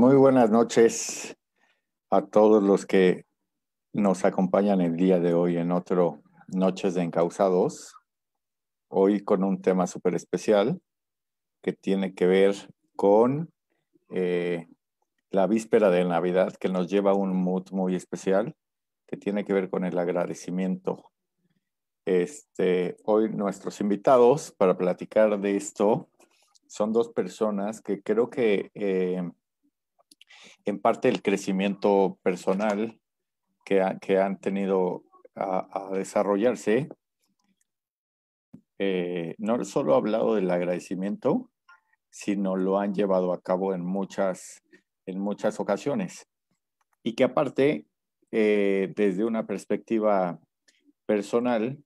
Muy buenas noches a todos los que nos acompañan el día de hoy en otro Noches de Encausados. Hoy con un tema súper especial que tiene que ver con eh, la víspera de Navidad, que nos lleva a un mood muy especial, que tiene que ver con el agradecimiento. Este, hoy nuestros invitados para platicar de esto son dos personas que creo que eh, en parte el crecimiento personal que, que han tenido a, desarrollarse, eh, no solo ha hablado del agradecimiento, sino lo han llevado a cabo en muchas, en muchas ocasiones. Y que aparte, eh, desde una perspectiva personal,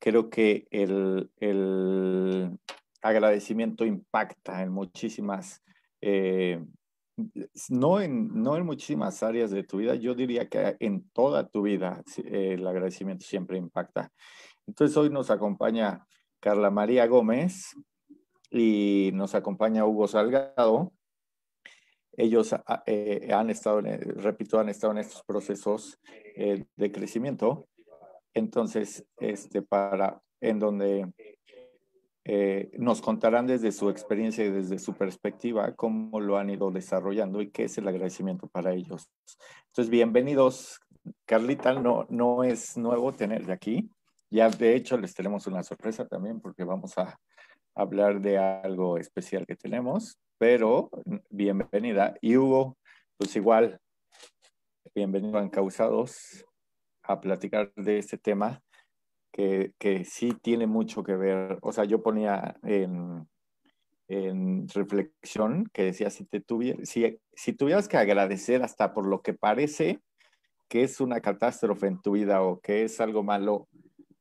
creo que el, el, agradecimiento impacta en muchísimas, eh, no, en, no en muchísimas áreas de tu vida, yo diría que en toda tu vida el agradecimiento siempre impacta. Entonces hoy nos acompaña Carla María Gómez y nos acompaña Hugo Salgado. Ellos eh, han estado, repito, han estado en estos procesos eh, de crecimiento. Entonces, este, para, en donde eh, nos contarán desde su experiencia y desde su perspectiva cómo lo han ido desarrollando y qué es el agradecimiento para ellos. Entonces, bienvenidos. Carlita, no, no es nuevo tenerle aquí. Ya de hecho les tenemos una sorpresa también porque vamos a hablar de algo especial que tenemos, pero bienvenida. Y Hugo, pues igual, bienvenido a Encausados a platicar de este tema que, que, sí tiene mucho que ver. O sea, yo ponía en, en reflexión que decía, si, te tuviera, si, si tuvieras que agradecer hasta por lo que parece que es una catástrofe en tu vida o que es algo malo,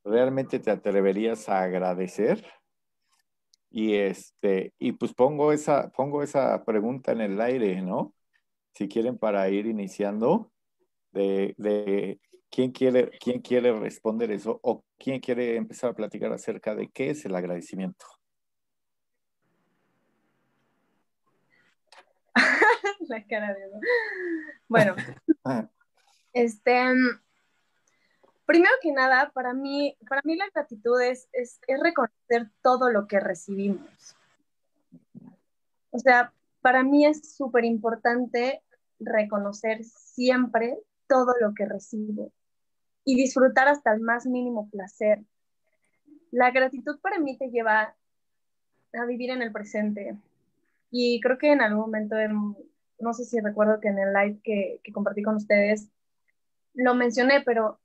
¿realmente te atreverías a agradecer? Y, este, y pues pongo esa, pongo esa pregunta en el aire, ¿no? Si quieren para ir iniciando, de, de ¿Quién quiere, ¿Quién quiere responder eso o quién quiere empezar a platicar acerca de qué es el agradecimiento? La cara de... Bueno, este, primero que nada, para mí, para mí la gratitud es, es, es reconocer todo lo que recibimos. O sea, para mí es súper importante reconocer siempre todo lo que recibo y disfrutar hasta el más mínimo placer. La gratitud para mí te lleva a vivir en el presente. Y creo que en algún momento, no sé si recuerdo que en el live que, que compartí con ustedes, lo mencioné, pero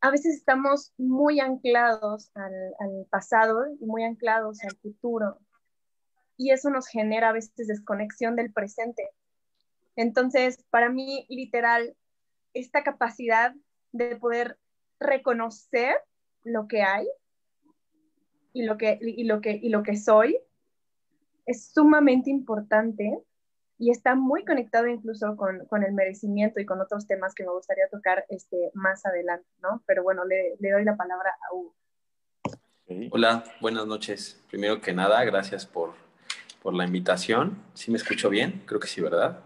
a veces estamos muy anclados al, al, pasado y muy anclados al futuro. Y eso nos genera a veces desconexión del presente. Entonces, para mí, literal, esta capacidad de poder reconocer lo que hay y lo que, y lo que, y lo que soy es sumamente importante y está muy conectado incluso con, con, el merecimiento y con otros temas que me gustaría tocar este, más adelante, ¿no? Pero bueno, le, le doy la palabra a Hugo. Hola, buenas noches. Primero que nada, gracias por, por la invitación. ¿Sí me escucho bien? Creo que sí, ¿verdad?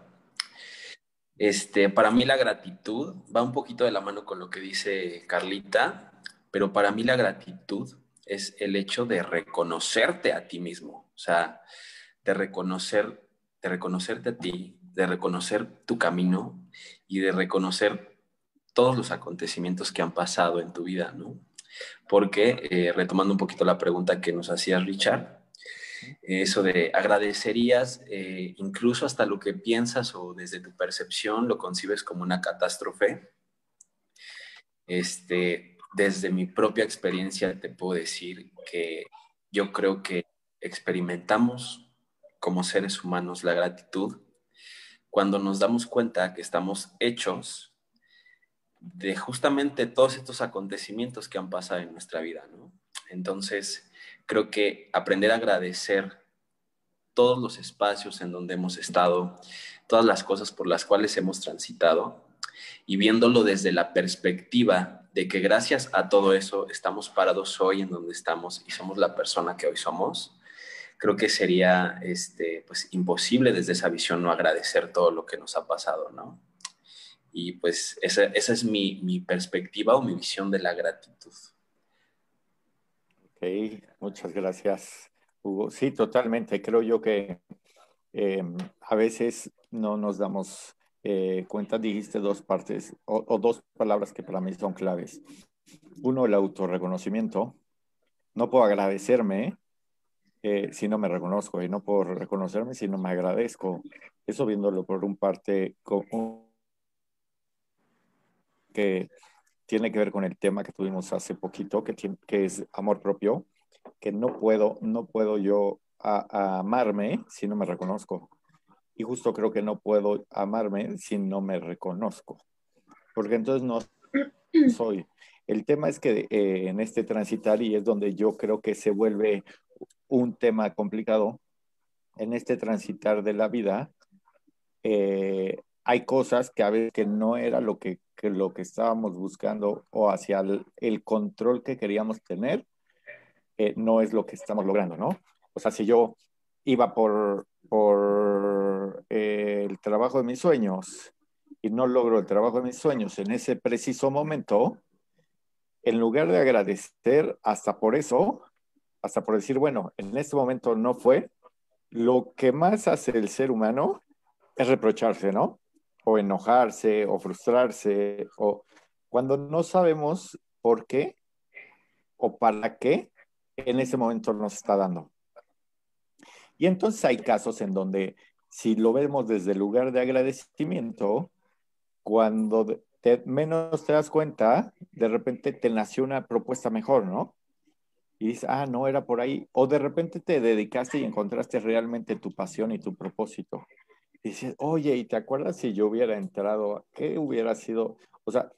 Este, para mí la gratitud va un poquito de la mano con lo que dice Carlita, pero para mí la gratitud es el hecho de reconocerte a ti mismo, o sea, de reconocer, de reconocerte a ti, de reconocer tu camino y de reconocer todos los acontecimientos que han pasado en tu vida, ¿no? Porque, eh, retomando un poquito la pregunta que nos hacía Richard, eso de agradecerías eh, incluso hasta lo que piensas o desde tu percepción lo concibes como una catástrofe. Este, desde mi propia experiencia te puedo decir que yo creo que experimentamos como seres humanos la gratitud cuando nos damos cuenta que estamos hechos de justamente todos estos acontecimientos que han pasado en nuestra vida, ¿no? Entonces, creo que aprender a agradecer todos los espacios en donde hemos estado, todas las cosas por las cuales hemos transitado y viéndolo desde la perspectiva de que gracias a todo eso estamos parados hoy en donde estamos y somos la persona que hoy somos, creo que sería este, pues, imposible desde esa visión no agradecer todo lo que nos ha pasado, ¿no? Y pues esa, esa es mi, mi, perspectiva o mi visión de la gratitud. Ok, muchas gracias, Hugo. Sí, totalmente. Creo yo que em, a veces no nos damos eh, cuenta, dijiste dos partes o, dos palabras que para mí son claves. Uno, el autorreconocimiento. No puedo agradecerme eh, si no me reconozco y no puedo reconocerme si no me agradezco. Eso viéndolo por un parte que tiene que ver con el tema que tuvimos hace poquito, que, que es amor propio, que no puedo, no puedo yo amarme si no me reconozco. Y justo creo que no puedo amarme si no me reconozco, porque entonces no soy. El tema es que eh, en este transitar, y es donde yo creo que se vuelve un tema complicado, en este transitar de la vida, eh, hay cosas que a veces que no era lo que, lo que estábamos buscando o hacia el, control que queríamos tener, eh, no es lo que estamos logrando, ¿no? O sea, si yo iba por, por eh, el trabajo de mis sueños y no logro el trabajo de mis sueños en ese preciso momento, en lugar de agradecer hasta por eso, hasta por decir, bueno, en este momento no fue, lo que más hace el ser humano es reprocharse, ¿no? O enojarse, o frustrarse, o cuando no sabemos por qué o para qué en ese momento nos está dando. Y entonces hay casos en donde si lo vemos desde el lugar de agradecimiento, cuando menos te das cuenta, de repente te nació una propuesta mejor, ¿no? Y dices, ah, no era por ahí. O de repente te dedicaste y encontraste realmente tu pasión y tu propósito. Dices, oye, ¿y te acuerdas si yo hubiera entrado? ¿Qué hubiera sido? O sea,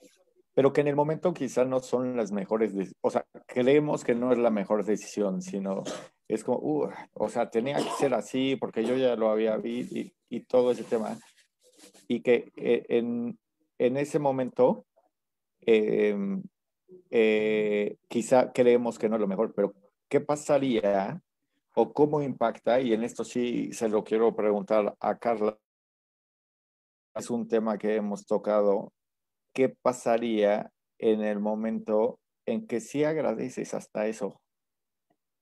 pero que en el momento quizás no son las mejores, o sea, creemos que no es la mejor decisión, sino es como, uh, o sea, tenía que ser así porque yo ya lo había visto y, y todo ese tema. Y que eh, en, en, ese momento, eh, eh, quizá creemos que no es lo mejor, pero ¿qué pasaría o cómo impacta? Y en esto sí se lo quiero preguntar a Carla. Es un tema que hemos tocado. ¿Qué pasaría en el momento en que sí agradeces hasta eso?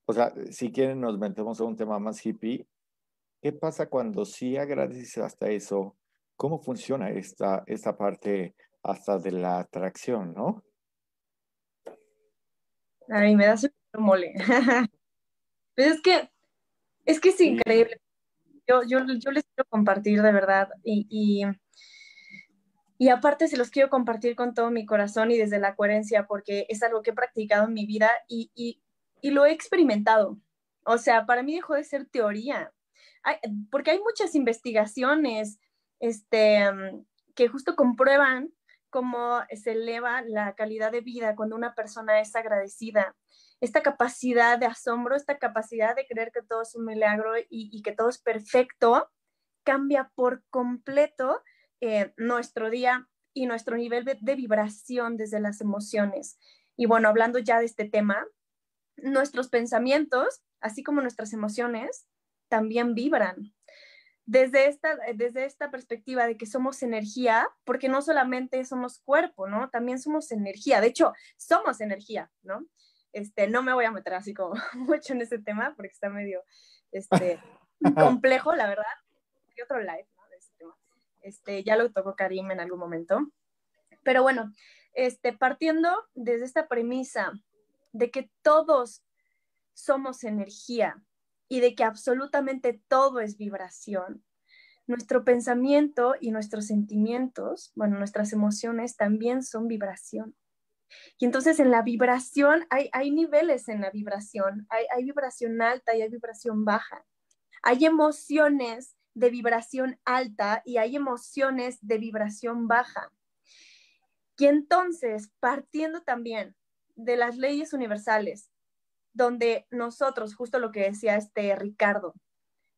O sea, si quieren nos metemos a un tema más hippie. ¿Qué pasa cuando sí agradeces hasta eso? ¿Cómo funciona esta, esta parte hasta de la atracción, no? Ay, me da su mole. Pero es que, es que es increíble. Yo, yo, yo les quiero compartir de verdad y, y, y, aparte se los quiero compartir con todo mi corazón y desde la coherencia porque es algo que he practicado en mi vida y, y, y lo he experimentado. O sea, para mí dejó de ser teoría, porque hay muchas investigaciones este, que justo comprueban cómo se eleva la calidad de vida cuando una persona es agradecida. Esta capacidad de asombro, esta capacidad de creer que todo es un milagro y, que todo es perfecto, cambia por completo eh, nuestro día y nuestro nivel de vibración desde las emociones. Y bueno, hablando ya de este tema, nuestros pensamientos, así como nuestras emociones, también vibran desde esta, desde esta perspectiva de que somos energía, porque no solamente somos cuerpo, ¿no? También somos energía. De hecho, somos energía, ¿no? Este, no me voy a meter así como mucho en ese tema porque está medio este, complejo, la verdad. Hay otro live, ¿no? De ese tema. Este, ya lo tocó Karim en algún momento. Pero bueno, este, partiendo desde esta premisa de que todos somos energía, y de que absolutamente todo es vibración. Nuestro pensamiento y nuestros sentimientos, bueno, nuestras emociones también son vibración. Y entonces en la vibración hay, hay niveles en la vibración, hay, hay vibración alta y hay vibración baja. Hay emociones de vibración alta y hay emociones de vibración baja. Y entonces, partiendo también de las leyes universales, donde nosotros, justo lo que decía este Ricardo,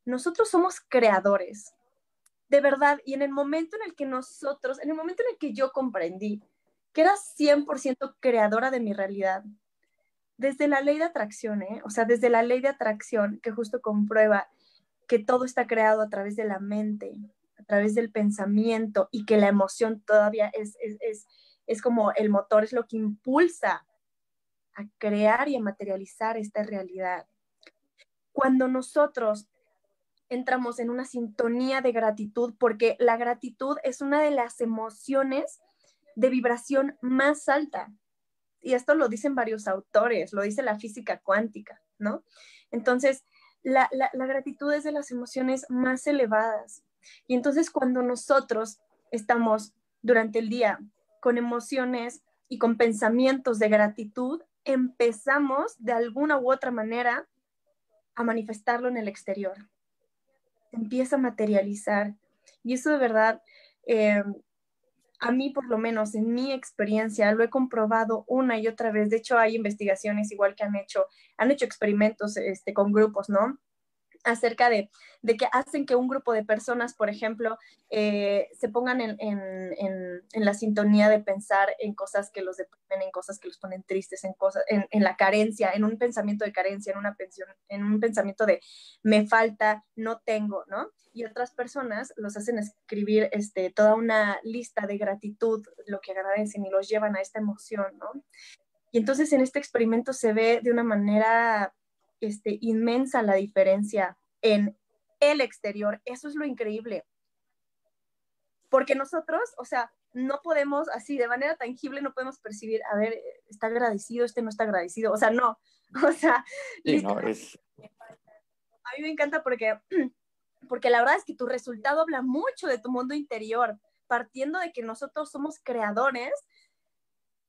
nosotros somos creadores, de verdad, y en el momento en el que nosotros, en el momento en el que yo comprendí que era 100% creadora de mi realidad, desde la ley de atracción, ¿eh? o sea, desde la ley de atracción que justo comprueba que todo está creado a través de la mente, a través del pensamiento y que la emoción todavía es, es, es como el motor, es lo que impulsa a crear y a materializar esta realidad. Cuando nosotros entramos en una sintonía de gratitud, porque la gratitud es una de las emociones de vibración más alta. Y esto lo dicen varios autores, lo dice la física cuántica, ¿no? Entonces, la, la gratitud es de las emociones más elevadas. Y entonces cuando nosotros estamos durante el día con emociones y con pensamientos de gratitud, empezamos de alguna u otra manera a manifestarlo en el exterior. empieza a materializar. Y eso de verdad, eh, a mí por lo menos en mi experiencia lo he comprobado una y otra vez. De hecho, hay investigaciones igual que han hecho, han hecho experimentos este, con grupos, ¿no? Acerca de, de, que hacen que un grupo de personas, por ejemplo, eh, se pongan en, en, en, la sintonía de pensar en cosas que los deprimen, en cosas que los ponen tristes, en, cosas, en, la carencia, en un pensamiento de carencia, en, una pensión, en un pensamiento de me falta, no tengo, ¿no? Y otras personas los hacen escribir este, toda una lista de gratitud, lo que agradecen y los llevan a esta emoción, ¿no? Y entonces en este experimento se ve de una manera este, inmensa la diferencia en el exterior. Eso es lo increíble. Porque nosotros, o sea, no podemos así, de manera tangible, no podemos percibir, a ver, está agradecido, este no está agradecido. O sea, no. O sea, a mí me encanta porque, porque la verdad es que tu resultado habla mucho de tu mundo interior, partiendo de que nosotros somos creadores,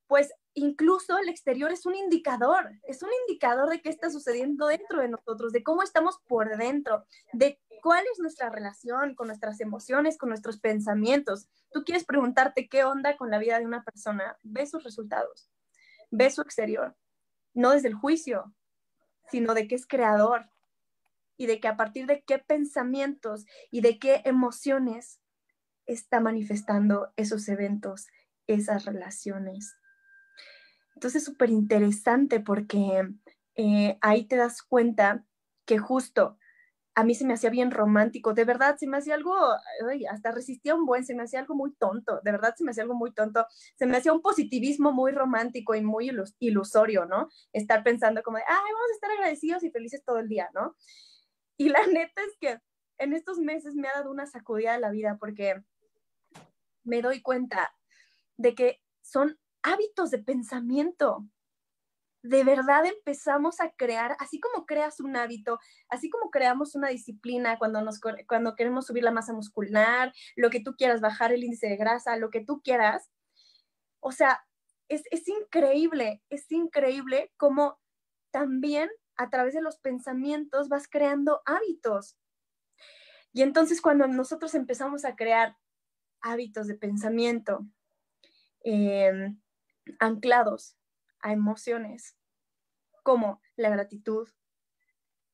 pues incluso el exterior es un indicador, es un indicador de qué está sucediendo dentro de nosotros, de cómo estamos por dentro, de cuál es nuestra relación con nuestras emociones, con nuestros pensamientos. Tú quieres preguntarte qué onda con la vida de una persona, ve sus resultados, ve su exterior, no desde el juicio, sino de que es creador y de que a partir de qué pensamientos y de qué emociones está manifestando esos eventos, esas relaciones. Entonces, súper interesante porque eh, ahí te das cuenta que justo a mí se me hacía bien romántico, de verdad se me hacía algo, hasta resistía un buen, se me hacía algo muy tonto, de verdad se me hacía algo muy tonto, se me hacía un positivismo muy romántico y muy ilusorio, ¿no? Estar pensando como de, ay, vamos a estar agradecidos y felices todo el día, ¿no? Y la neta es que en estos meses me ha dado una sacudida de la vida porque me doy cuenta de que son hábitos de pensamiento. De verdad empezamos a crear, así como creas un hábito, así como creamos una disciplina cuando, nos, cuando queremos subir la masa muscular, lo que tú quieras, bajar el índice de grasa, lo que tú quieras. O sea, es, es increíble, es increíble cómo también a través de los pensamientos vas creando hábitos. Y entonces cuando nosotros empezamos a crear hábitos de pensamiento, eh, anclados a emociones como la gratitud,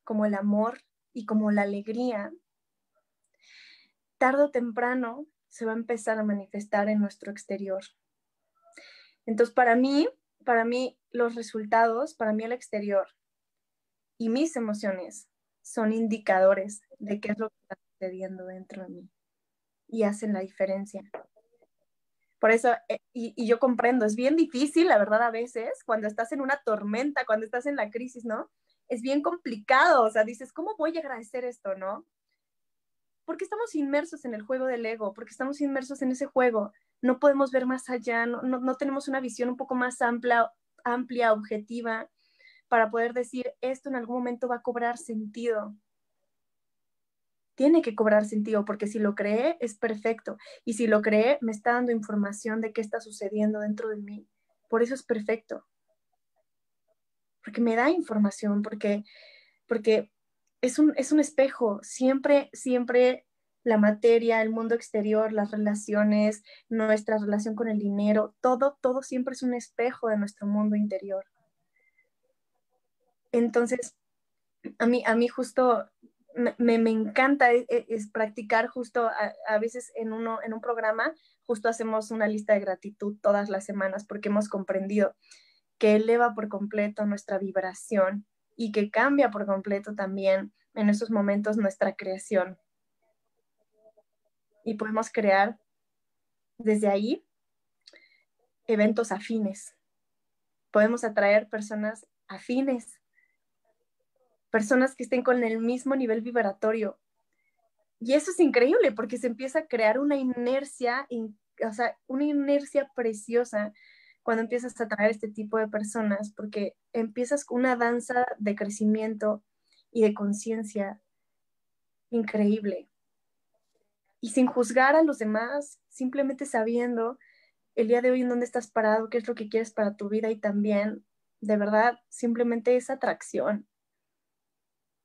como el amor y como la alegría, tarde o temprano se va a empezar a manifestar en nuestro exterior. Entonces, para mí, para mí los resultados, para mí el exterior y mis emociones son indicadores de qué es lo que está sucediendo dentro de mí y hacen la diferencia. Por eso, eh, y, yo comprendo, es bien difícil, la verdad, a veces, cuando estás en una tormenta, cuando estás en la crisis, ¿no? Es bien complicado, o sea, dices, ¿cómo voy a agradecer esto, no? Porque estamos inmersos en el juego del ego, porque estamos inmersos en ese juego, no podemos ver más allá, no, no tenemos una visión un poco más amplia, amplia, objetiva, para poder decir, esto en algún momento va a cobrar sentido, tiene que cobrar sentido, porque si lo cree es perfecto. Y si lo cree, me está dando información de qué está sucediendo dentro de mí. Por eso es perfecto. Porque me da información, porque, porque es, un, es un espejo. Siempre, siempre la materia, el mundo exterior, las relaciones, nuestra relación con el dinero, todo, todo siempre es un espejo de nuestro mundo interior. Entonces, a mí, a mí justo me, me, encanta e, e, es, practicar justo a, veces en, uno, en un programa, justo hacemos una lista de gratitud todas las semanas porque hemos comprendido que eleva por completo nuestra vibración y que cambia por completo también en esos momentos nuestra creación. Y podemos crear desde ahí eventos afines. Podemos atraer personas afines, personas que estén con el mismo nivel vibratorio. Y eso es increíble porque se empieza a crear una inercia, o sea, una inercia preciosa cuando empiezas a atraer este tipo de personas, porque empiezas con una danza de crecimiento y de conciencia increíble. Y sin juzgar a los demás, simplemente sabiendo el día de hoy en dónde estás parado, qué es lo que quieres para tu vida y también, de verdad, simplemente esa atracción.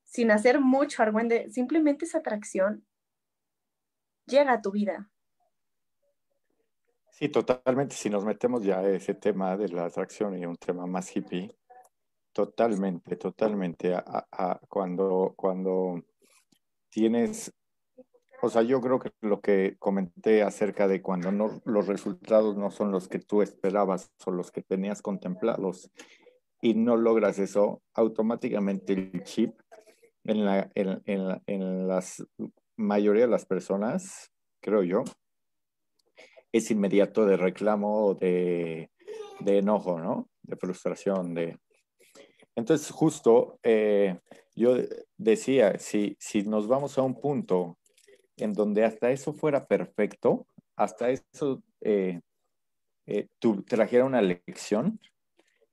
Sin hacer mucho, Argüende, simplemente esa atracción llega a tu vida. Sí, totalmente. Si nos metemos ya a ese tema de la atracción y un tema más hippie, totalmente, totalmente. A, cuando, cuando tienes, o sea, yo creo que lo que comenté acerca de cuando no, los resultados no son los que tú esperabas o los que tenías contemplados y no logras eso, automáticamente el chip en la, en, en, en las mayoría de las personas, creo yo, es inmediato de reclamo o de, enojo, ¿no? De frustración, de... Entonces, justo eh, yo decía, si, si nos vamos a un punto en donde hasta eso fuera perfecto, hasta eso eh, eh, trajera una lección,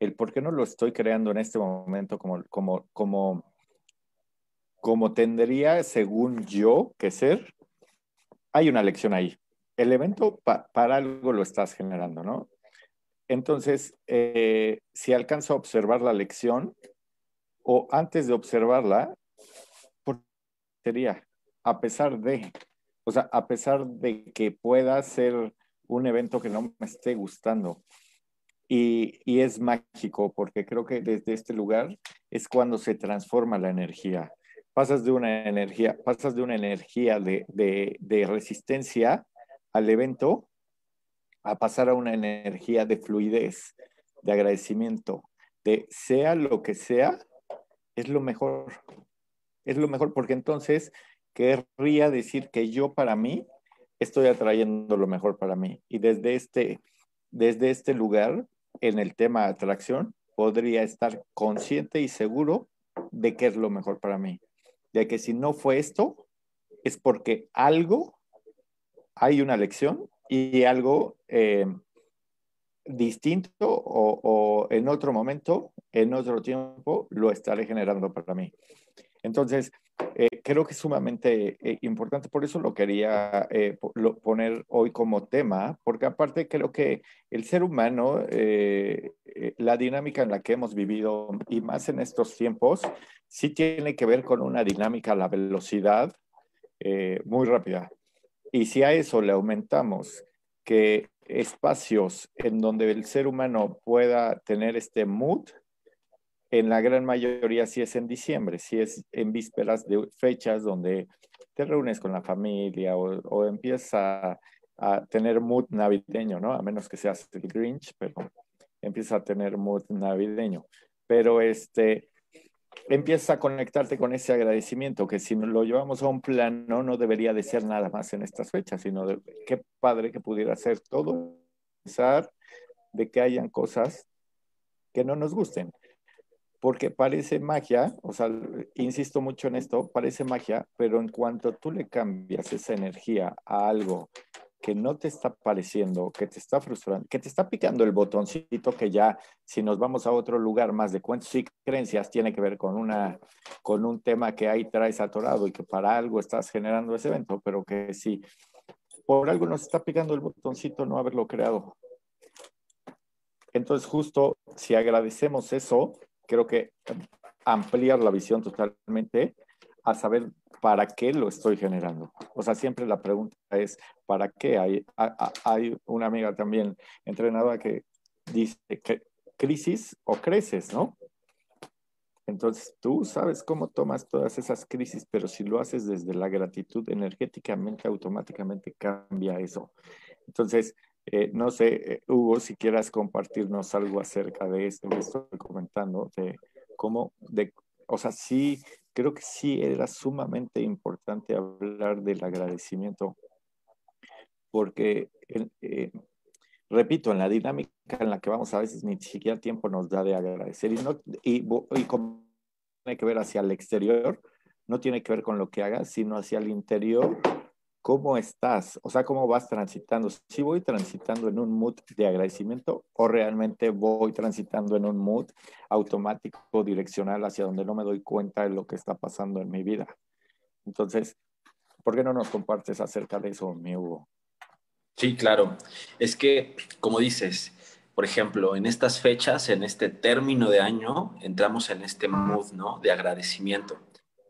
el por qué no lo estoy creando en este momento como, como, como, como tendría, según yo, que ser, hay una lección ahí el evento para algo lo estás generando, ¿no? Entonces, eh, si alcanzo a observar la lección, o antes de observarla, sería, a pesar de, o sea, a pesar de que pueda ser un evento que no me esté gustando, y, y, es mágico porque creo que desde este lugar es cuando se transforma la energía. Pasas de una energía, pasas de una energía de, de, de resistencia al evento a pasar a una energía de fluidez, de agradecimiento, de sea lo que sea, es lo mejor. Es lo mejor porque entonces querría decir que yo para mí estoy atrayendo lo mejor para mí. Y desde este, desde este lugar, en el tema atracción, podría estar consciente y seguro de que es lo mejor para mí. De que si no fue esto, es porque algo hay una lección y algo eh, distinto o, en otro momento, en otro tiempo, lo estaré generando para mí. Entonces, eh, creo que es sumamente eh, importante, por eso lo quería poner hoy como tema, porque aparte creo que el ser humano, la dinámica en la que hemos vivido y más en estos tiempos, sí tiene que ver con una dinámica a la velocidad muy rápida. Y si a eso le aumentamos que espacios en donde el ser humano pueda tener este mood, en la gran mayoría sí es en diciembre, sí es en vísperas de fechas donde te reúnes con la familia o, o empiezas a, a, tener mood navideño, ¿no? A menos que seas el Grinch, pero empiezas a tener mood navideño. Pero este, empiezas a conectarte con ese agradecimiento, que si lo llevamos a un plano no debería de ser nada más en estas fechas, sino de qué padre que pudiera ser todo, pensar de que hayan cosas que no nos gusten. Porque parece magia, o sea, insisto mucho en esto, parece magia, pero en cuanto tú le cambias esa energía a algo que no te está pareciendo, que te está frustrando, que te está picando el botoncito que ya, si nos vamos a otro lugar más de cuentos y creencias, tiene que ver con, una, con un tema que ahí traes atorado y que para algo estás generando ese evento, pero que si por algo nos está picando el botoncito no haberlo creado. Entonces, justo si agradecemos eso, creo que ampliar la visión totalmente a saber para qué lo estoy generando. O sea, siempre la pregunta es, ¿para qué? Hay, hay una amiga también entrenadora que dice crisis o creces, ¿no? Entonces, tú sabes cómo tomas todas esas crisis, pero si lo haces desde la gratitud energéticamente, automáticamente cambia eso. Entonces, Eh, no sé, Hugo, si quieras compartirnos algo acerca de esto que estoy comentando, de cómo, de, o sea, sí, creo que sí era sumamente importante hablar del agradecimiento, porque repito, en la dinámica en la que vamos a veces ni siquiera tiempo nos da de agradecer y, no, y, y como tiene que ver hacia el exterior, no tiene que ver con lo que hagas, sino hacia el interior, cómo estás, o sea, cómo vas transitando. Si voy transitando en un mood de agradecimiento o realmente voy transitando en un mood automático, direccional, hacia donde no me doy cuenta de lo que está pasando en mi vida. Entonces, ¿por qué no nos compartes acerca de eso, mi Hugo? Sí, claro. Es que, como dices, por ejemplo, en estas fechas, en este término de año, entramos en este mood, ¿no? De agradecimiento.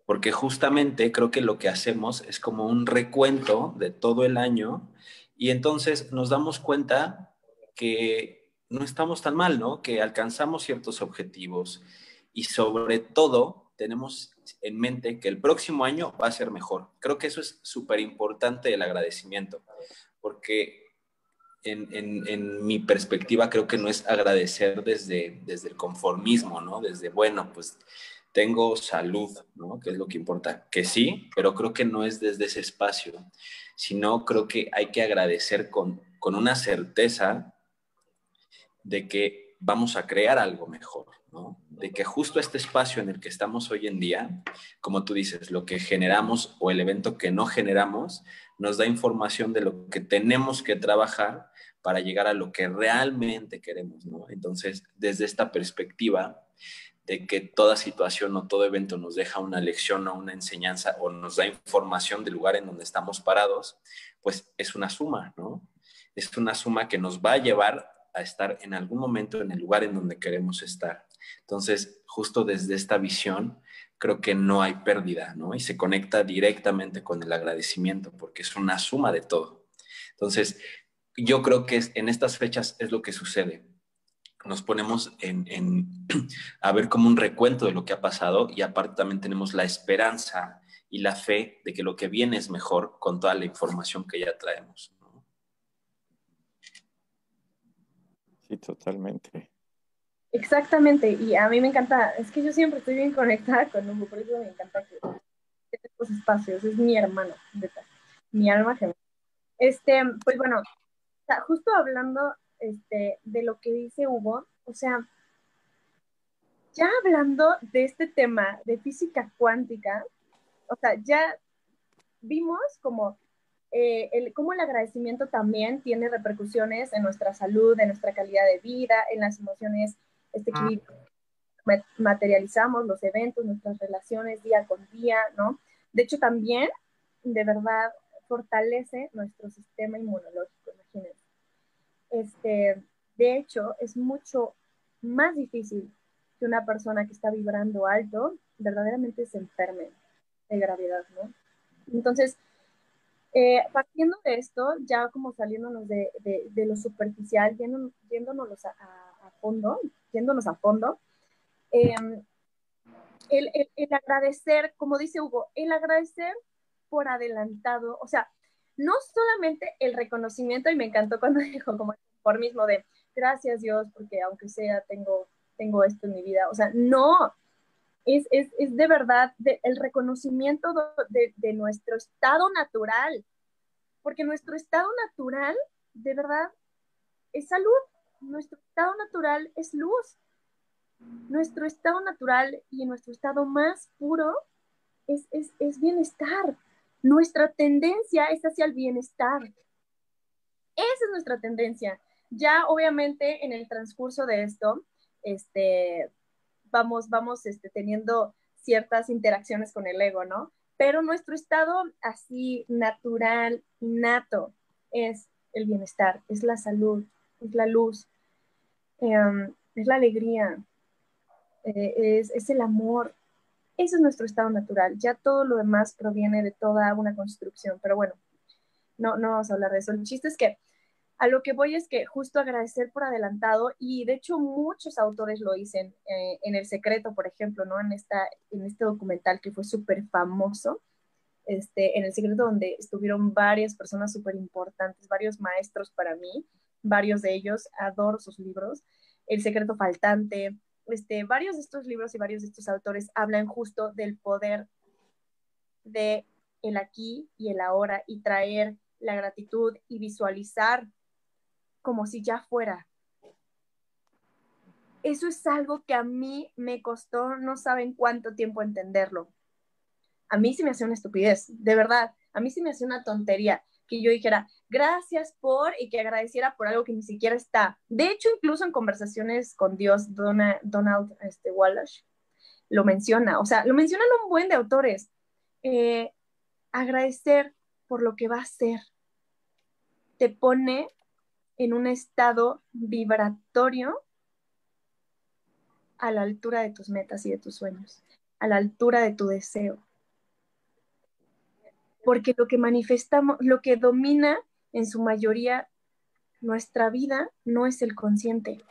Porque justamente creo que lo que hacemos es como un recuento de todo el año y entonces nos damos cuenta que no estamos tan mal, ¿no? Que alcanzamos ciertos objetivos y sobre todo tenemos en mente que el próximo año va a ser mejor. Creo que eso es súper importante el agradecimiento porque en, mi perspectiva creo que no es agradecer desde, desde el conformismo, ¿no? Desde, bueno, pues tengo salud, ¿no? Que es lo que importa. Que sí, pero creo que no es desde ese espacio, sino creo que hay que agradecer con, con una certeza de que vamos a crear algo mejor, ¿no? De que justo este espacio en el que estamos hoy en día, como tú dices, lo que generamos o el evento que no generamos, nos da información de lo que tenemos que trabajar para llegar a lo que realmente queremos, ¿no? Entonces, desde esta perspectiva de que toda situación o todo evento nos deja una lección o una enseñanza o nos da información del lugar en donde estamos parados, pues es una suma, ¿no? Es una suma que nos va a llevar a estar en algún momento en el lugar en donde queremos estar. Entonces, justo desde esta visión, creo que no hay pérdida, ¿no? Y se conecta directamente con el agradecimiento porque es una suma de todo. Entonces, yo creo que en estas fechas es lo que sucede. Nos ponemos en, a ver como un recuento de lo que ha pasado y aparte también tenemos la esperanza y la fe de que lo que viene es mejor con toda la información que ya traemos. Sí, totalmente. Exactamente, y a mí me encanta, es que yo siempre estoy bien conectada con Hugo, por eso me encanta que estos espacios, es mi hermano, mi alma gemela. Este, pues bueno, justo hablando este, de lo que dice Hugo, o sea, ya hablando de este tema de física cuántica, o sea, ya vimos como eh, el, cómo el agradecimiento también tiene repercusiones en nuestra salud, en nuestra calidad de vida, en las emociones este ah. equilibrio. Materializamos los eventos, nuestras relaciones día con día, ¿no? De hecho, también, de verdad, fortalece nuestro sistema inmunológico. Este, de hecho, es mucho más difícil que una persona que está vibrando alto verdaderamente se enferme de gravedad, ¿no? Entonces, eh, partiendo de esto, ya como saliéndonos de, lo superficial, yéndonos, a, fondo, yéndonos a fondo, em, el, agradecer, como dice Hugo, el agradecer por adelantado, o sea, no solamente el reconocimiento, y me encantó cuando dijo como por mismo de gracias Dios, porque aunque sea, tengo, tengo esto en mi vida, o sea, no, es, es, es de verdad el reconocimiento de, de, nuestro estado natural, porque nuestro estado natural, de verdad, es salud, nuestro estado natural es luz, nuestro estado natural y nuestro estado más puro es, es, es bienestar. Nuestra tendencia es hacia el bienestar. Esa es nuestra tendencia. Ya obviamente en el transcurso de esto, este, vamos, vamos este, teniendo ciertas interacciones con el ego, ¿no? Pero nuestro estado así natural, innato, es el bienestar, es la salud, es la luz, em, es la alegría, eh, es, es el amor, ese es nuestro estado natural. Ya todo lo demás proviene de toda una construcción. Pero bueno, no, no vamos a hablar de eso. El chiste es que a lo que voy es que justo agradecer por adelantado, y de hecho muchos autores lo dicen eh, en El Secreto, por ejemplo, ¿no? En, esta, en este documental que fue súper famoso, este, en El Secreto donde estuvieron varias personas súper importantes, varios maestros para mí, varios de ellos, adoro sus libros, El secreto faltante, este, varios de estos libros y varios de estos autores hablan justo del poder de el aquí y el ahora y traer la gratitud y visualizar como si ya fuera. Eso es algo que a mí me costó, no saben cuánto tiempo entenderlo. A mí sí me hacía una estupidez, de verdad, a mí sí me hacía una tontería que yo dijera gracias por y que agradeciera por algo que ni siquiera está. De hecho, incluso en conversaciones con Dios, Donald este, Wallace lo menciona, o sea, lo mencionan un buen de autores. Eh, agradecer por lo que va a ser te pone en un estado vibratorio a la altura de tus metas y de tus sueños, a la altura de tu deseo porque lo que manifestamos, lo que domina en su mayoría nuestra vida no es el consciente,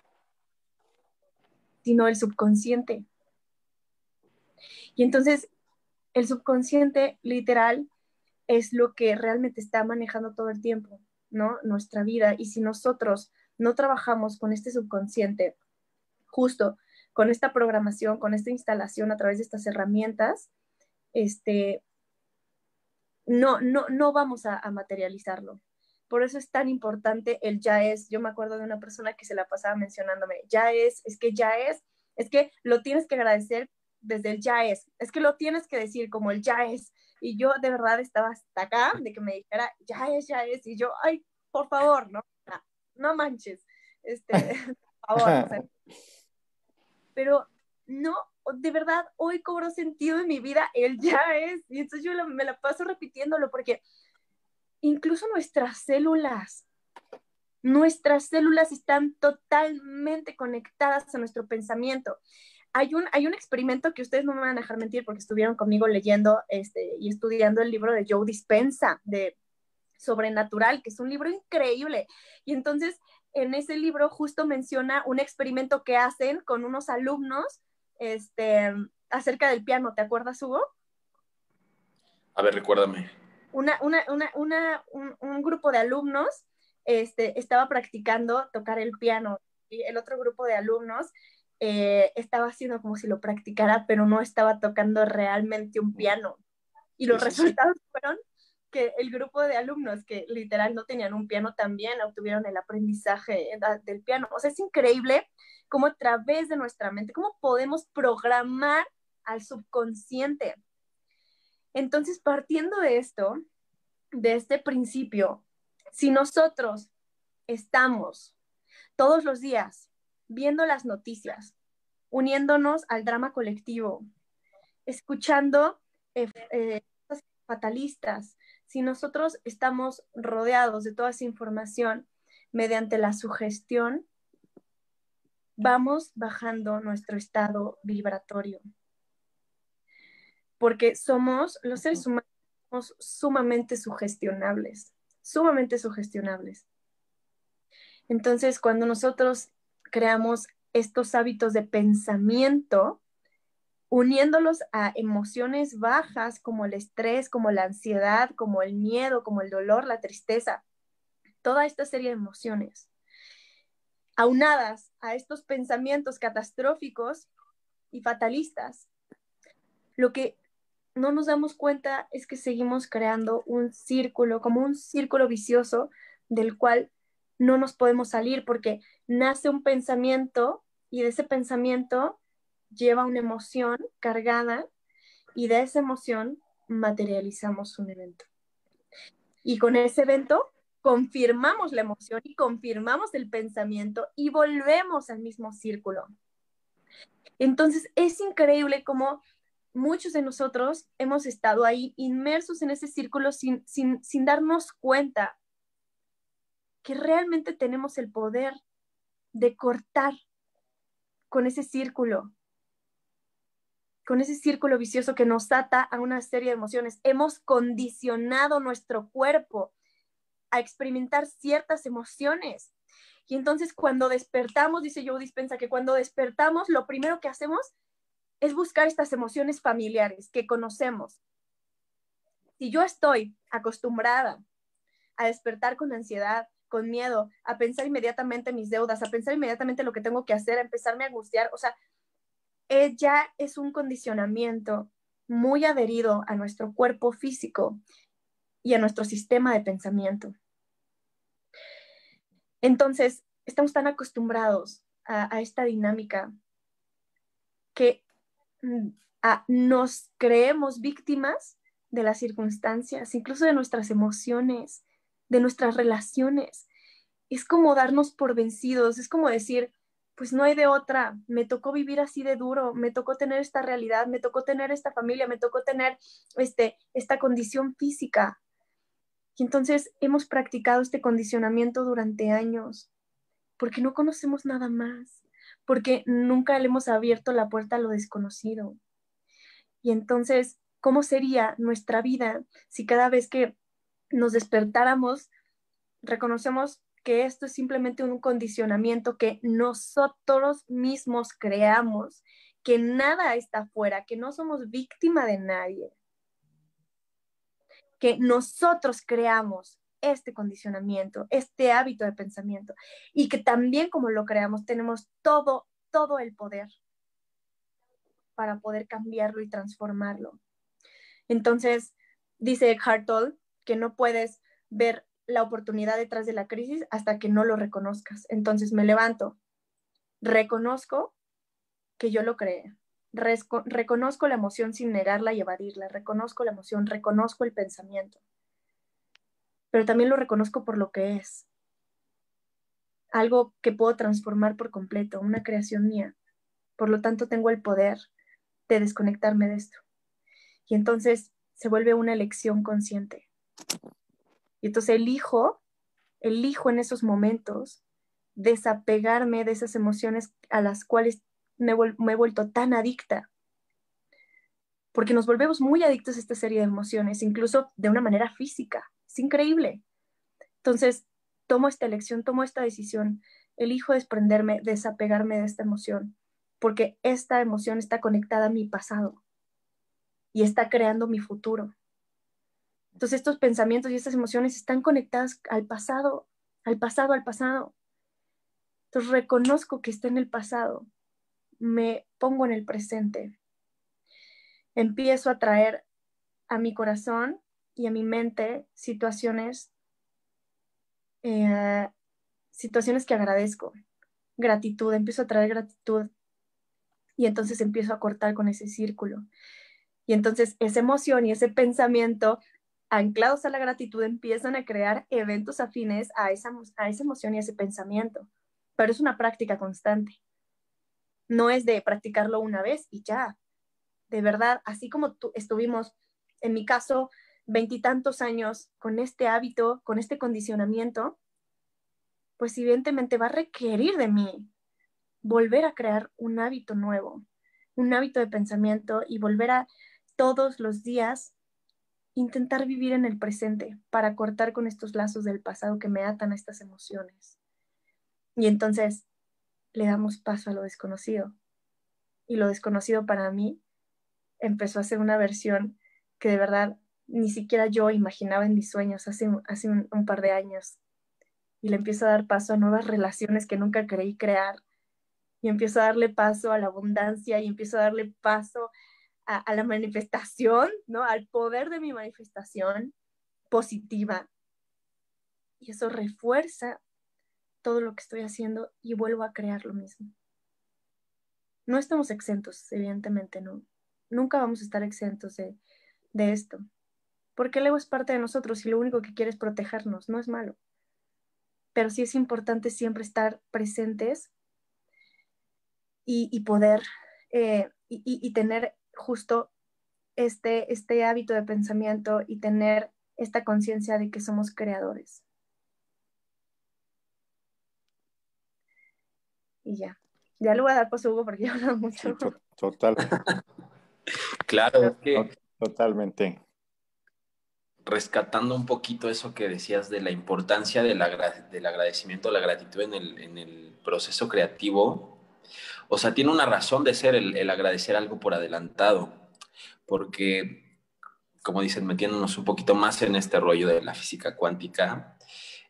sino el subconsciente. Y entonces el subconsciente literal es lo que realmente está manejando todo el tiempo, ¿no? Nuestra vida. Y si nosotros no trabajamos con este subconsciente, justo con esta programación, con esta instalación a través de estas herramientas, este, no, no, no vamos a, materializarlo. Por eso es tan importante el ya es. Yo me acuerdo de una persona que se la pasaba mencionándome, ya es, es que ya es, es que lo tienes que agradecer desde el ya es, es que lo tienes que decir como el ya es. Y yo de verdad estaba hasta acá de que me dijera, ya es, ya es. Y yo, ay, por favor, no, no, manches, este, por favor. pero no, de verdad, hoy cobro sentido en mi vida, él ya es. Y entonces yo me la paso repitiéndolo porque incluso nuestras células, nuestras células están totalmente conectadas a nuestro pensamiento. Hay un, hay un experimento que ustedes no me van a dejar mentir porque estuvieron conmigo leyendo este, y estudiando el libro de Joe Dispensa de Sobrenatural, que es un libro increíble. Y entonces en ese libro justo menciona un experimento que hacen con unos alumnos este, acerca del piano, ¿te acuerdas, Hugo? A ver, recuérdame. Una, un, grupo de alumnos este, estaba practicando tocar el piano y el otro grupo de alumnos eh, estaba haciendo como si lo practicara, pero no estaba tocando realmente un piano. Y los resultados fueron que el grupo de alumnos que literal no tenían un piano también obtuvieron el aprendizaje del piano. O sea, es increíble cómo a través de nuestra mente, cómo podemos programar al subconsciente. Entonces, partiendo de esto, de este principio, si nosotros estamos todos los días viendo las noticias, uniéndonos al drama colectivo, escuchando eh, eh, fatalistas, si nosotros estamos rodeados de toda esa información mediante la sugestión, vamos bajando nuestro estado vibratorio. Porque somos, los seres humanos, somos sumamente sugestionables, sumamente sugestionables. Entonces, cuando nosotros creamos estos hábitos de pensamiento, uniéndolos a emociones bajas como el estrés, como la ansiedad, como el miedo, como el dolor, la tristeza, toda esta serie de emociones, aunadas a estos pensamientos catastróficos y fatalistas, lo que no nos damos cuenta es que seguimos creando un círculo, como un círculo vicioso del cual no nos podemos salir porque nace un pensamiento y de ese pensamiento lleva una emoción cargada y de esa emoción materializamos un evento. Y con ese evento confirmamos la emoción y confirmamos el pensamiento y volvemos al mismo círculo. Entonces es increíble cómo muchos de nosotros hemos estado ahí inmersos en ese círculo sin, sin darnos cuenta que realmente tenemos el poder de cortar con ese círculo, con ese círculo vicioso que nos ata a una serie de emociones. Hemos condicionado nuestro cuerpo a experimentar ciertas emociones. Y entonces cuando despertamos, dice Joe Dispensa, que cuando despertamos, lo primero que hacemos es buscar estas emociones familiares que conocemos. Si yo estoy acostumbrada a despertar con ansiedad, con miedo, a pensar inmediatamente mis deudas, a pensar inmediatamente lo que tengo que hacer, a empezarme a angustiar. O sea, ella es un condicionamiento muy adherido a nuestro cuerpo físico y a nuestro sistema de pensamiento. Entonces, estamos tan acostumbrados a, esta dinámica que mm, nos creemos víctimas de las circunstancias, incluso de nuestras emociones, de nuestras relaciones. Es como darnos por vencidos, es como decir, pues no hay de otra, me tocó vivir así de duro, me tocó tener esta realidad, me tocó tener esta familia, me tocó tener este, esta condición física. Y entonces hemos practicado este condicionamiento durante años, porque no conocemos nada más, porque nunca le hemos abierto la puerta a lo desconocido. Y entonces, ¿cómo sería nuestra vida si cada vez que nos despertáramos, reconocemos que esto es simplemente un condicionamiento que nosotros mismos creamos, que nada está afuera, que no somos víctima de nadie, que nosotros creamos este condicionamiento, este hábito de pensamiento y que también como lo creamos tenemos todo, todo el poder para poder cambiarlo y transformarlo. Entonces, dice Eckhart que no puedes ver la oportunidad detrás de la crisis hasta que no lo reconozcas. Entonces me levanto, reconozco que yo lo creé, reconozco la emoción sin negarla y evadirla, reconozco la emoción, reconozco el pensamiento, pero también lo reconozco por lo que es, algo que puedo transformar por completo, una creación mía. Por lo tanto, tengo el poder de desconectarme de esto. Y entonces se vuelve una elección consciente. Y entonces elijo, elijo en esos momentos desapegarme de esas emociones a las cuales me, he vuelto tan adicta. Porque nos volvemos muy adictos a esta serie de emociones, incluso de una manera física. Es increíble. Entonces, tomo esta elección, tomo esta decisión, elijo desprenderme, desapegarme de esta emoción, porque esta emoción está conectada a mi pasado y está creando mi futuro. Entonces estos pensamientos y estas emociones están conectadas al pasado, al pasado, al pasado. Entonces reconozco que está en el pasado, me pongo en el presente, empiezo a traer a mi corazón y a mi mente situaciones, eh, situaciones que agradezco, gratitud, empiezo a traer gratitud y entonces empiezo a cortar con ese círculo. Y entonces esa emoción y ese pensamiento anclados a la gratitud, empiezan a crear eventos afines a esa, a esa emoción y a ese pensamiento. Pero es una práctica constante. No es de practicarlo una vez y ya. De verdad, así como tú, estuvimos, en mi caso, veintitantos años con este hábito, con este condicionamiento, pues evidentemente va a requerir de mí volver a crear un hábito nuevo, un hábito de pensamiento y volver a todos los días intentar vivir en el presente para cortar con estos lazos del pasado que me atan a estas emociones. Y entonces le damos paso a lo desconocido. Y lo desconocido para mí empezó a ser una versión que de verdad ni siquiera yo imaginaba en mis sueños hace, hace un, un par de años. Y le empiezo a dar paso a nuevas relaciones que nunca creí crear. Y empiezo a darle paso a la abundancia y empiezo a darle paso a, la manifestación, ¿no? Al poder de mi manifestación positiva. Y eso refuerza todo lo que estoy haciendo y vuelvo a crear lo mismo. No estamos exentos, evidentemente, ¿no? Nunca vamos a estar exentos de, esto. Porque el ego es parte de nosotros y lo único que quiere es protegernos, no es malo. Pero sí es importante siempre estar presentes y, poder eh, y, tener justo este, este hábito de pensamiento y tener esta conciencia de que somos creadores. Y ya. Ya le voy a dar paso a Hugo porque ya hablado mucho. total. claro, que totalmente. Rescatando un poquito eso que decías de la importancia del, del agradecimiento, la gratitud en el, en el, proceso creativo, o sea, tiene una razón de ser el, agradecer algo por adelantado, porque, como dicen, metiéndonos un poquito más en este rollo de la física cuántica,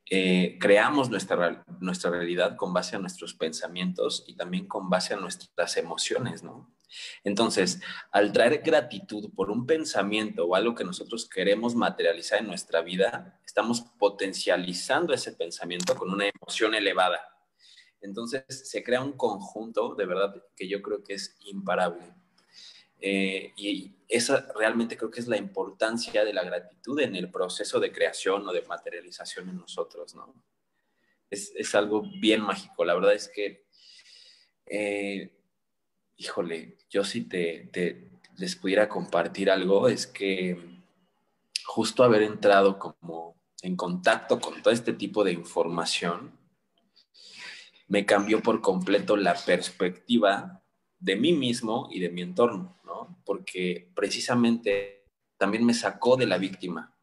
eh, creamos nuestra, nuestra realidad con base a nuestros pensamientos y también con base a nuestras emociones, ¿no? Entonces, al traer gratitud por un pensamiento o algo que nosotros queremos materializar en nuestra vida, estamos potencializando ese pensamiento con una emoción elevada. Entonces, se crea un conjunto de verdad que yo creo que es imparable. Eh, y esa realmente creo que es la importancia de la gratitud en el proceso de creación o de materialización en nosotros, ¿no? Es, es algo bien mágico. La verdad es que eh, híjole, yo si te, les pudiera compartir algo, es que justo haber entrado como en contacto con todo este tipo de información, me cambió por completo la perspectiva de mí mismo y de mi entorno, ¿no? Porque precisamente también me sacó de la víctima.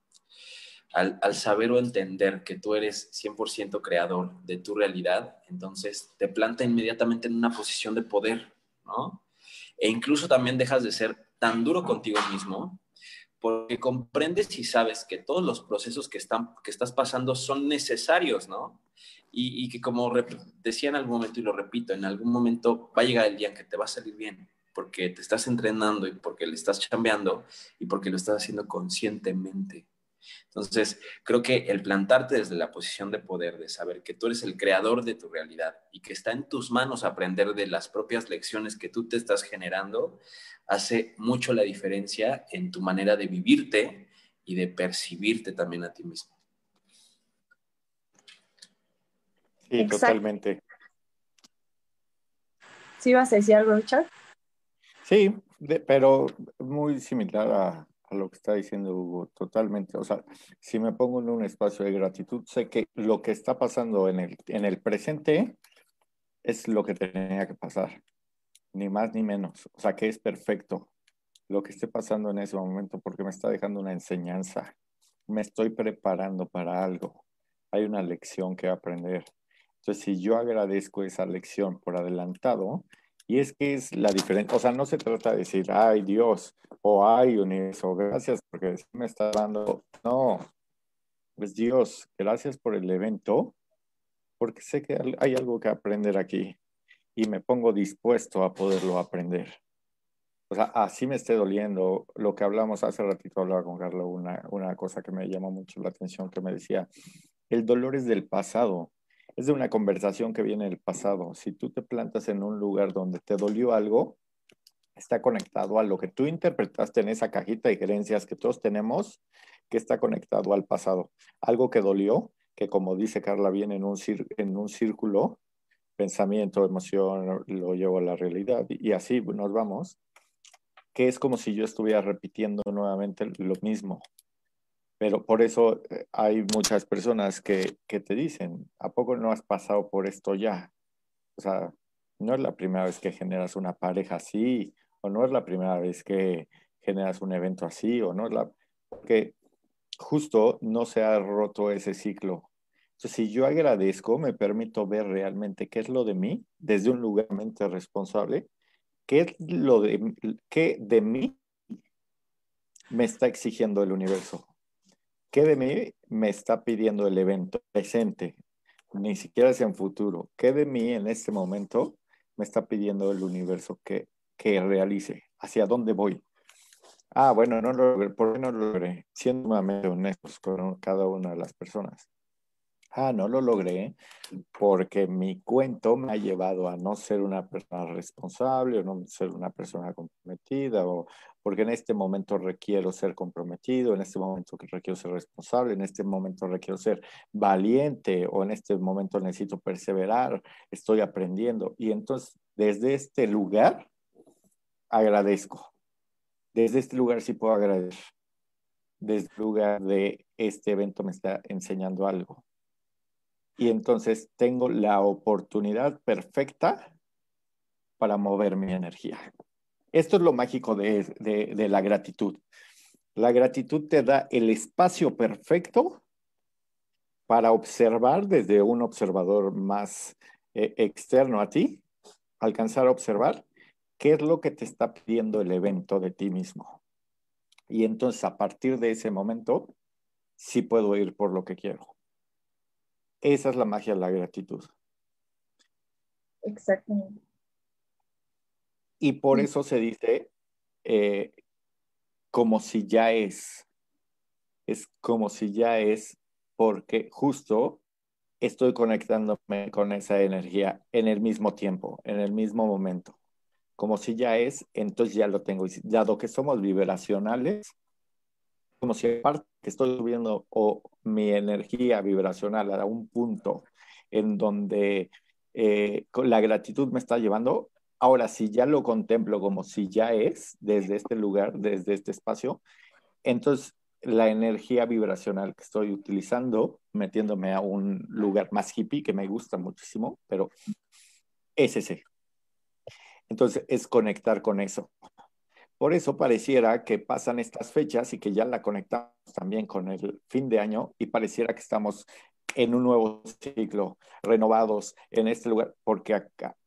Al, al, saber o entender que tú eres 100% creador de tu realidad, entonces te planta inmediatamente en una posición de poder, e incluso también dejas de ser tan duro contigo mismo porque comprendes y sabes que todos los procesos que, están, que estás pasando son necesarios, ¿no? Y, que como decía en algún momento y lo repito, en algún momento va a llegar el día en que te va a salir bien, porque te estás entrenando y porque le estás chambeando y porque lo estás haciendo conscientemente. Entonces, creo que el plantarte desde la posición de poder, de saber que tú eres el creador de tu realidad y que está en tus manos aprender de las propias lecciones que tú te estás generando, hace mucho la diferencia en tu manera de vivirte y de percibirte también a ti mismo. Sí, totalmente. ¿Sí vas a decir algo, Richard? Sí, pero muy similar a, a lo que está diciendo Hugo, totalmente. O sea, si me pongo en un espacio de gratitud, sé que lo que está pasando en el, en el presente es lo que tenía que pasar, ni más ni menos. O sea, que es perfecto lo que esté pasando en ese momento porque me está dejando una enseñanza. Me estoy preparando para algo. Hay una lección que aprender. Entonces, si yo agradezco esa lección por adelantado, y es que es la diferencia, o sea, no se trata de decir, ay Dios, o ay universo, gracias porque me está dando. No, pues Dios, gracias por el evento, porque sé que hay algo que aprender aquí y me pongo dispuesto a poderlo aprender. O sea, así me esté doliendo. Lo que hablamos hace ratito, hablaba con Carlos, una, una cosa que me llamó mucho la atención, que me decía, el dolor es del pasado es de una conversación que viene del pasado. Si tú te plantas en un lugar donde te dolió algo, está conectado a lo que tú interpretaste en esa cajita de creencias que todos tenemos, que está conectado al pasado. Algo que dolió, que como dice Carla, viene en un, en un círculo, pensamiento, emoción, lo llevo a la realidad y así nos vamos, que es como si yo estuviera repitiendo nuevamente lo mismo. Pero por eso eh, hay muchas personas que, que, te dicen, ¿a poco no has pasado por esto ya? O sea, no es la primera vez que generas una pareja así, o no es la primera vez que generas un evento así, o no es la... Porque justo no se ha roto ese ciclo. Entonces, si yo agradezco, me permito ver realmente qué es lo de mí, desde un lugar mente responsable, qué es lo de, qué de mí me está exigiendo el universo ¿Qué de mí me está pidiendo el evento presente? Ni siquiera es en futuro. ¿Qué de mí en este momento me está pidiendo el universo que, que realice? ¿Hacia dónde voy? Ah, bueno, no lo logré. ¿Por qué no lo logré? Siendo honestos con cada una de las personas. Ah, no lo logré porque mi cuento me ha llevado a no ser una persona responsable o no ser una persona comprometida o porque en este momento requiero ser comprometido, en este momento requiero ser responsable, en este momento requiero ser valiente o en este momento necesito perseverar, estoy aprendiendo. Y entonces, desde este lugar, agradezco. Desde este lugar sí puedo agradecer. Desde el lugar de este evento me está enseñando algo y entonces tengo la oportunidad perfecta para mover mi energía. Esto es lo mágico de, la gratitud. La gratitud te da el espacio perfecto para observar desde un observador más eh, externo a ti, alcanzar a observar qué es lo que te está pidiendo el evento de ti mismo. Y entonces a partir de ese momento, sí puedo ir por lo que quiero. Esa es la magia de la gratitud. Exactamente. Y por eso se dice eh, como si ya es. Es como si ya es, porque justo estoy conectándome con esa energía en el mismo tiempo, en el mismo momento. Como si ya es, entonces ya lo tengo. Dado que somos vibracionales, como si aparte que estoy subiendo o mi energía vibracional a un punto en donde eh, la gratitud me está llevando, ahora si ya lo contemplo como si ya es desde este lugar, desde este espacio, entonces la energía vibracional que estoy utilizando, metiéndome a un lugar más hippie que me gusta muchísimo, pero es ese. Entonces es conectar con eso. Por eso pareciera que pasan estas fechas y que ya la conectamos también con el fin de año y pareciera que estamos en un nuevo ciclo, renovados en este lugar, porque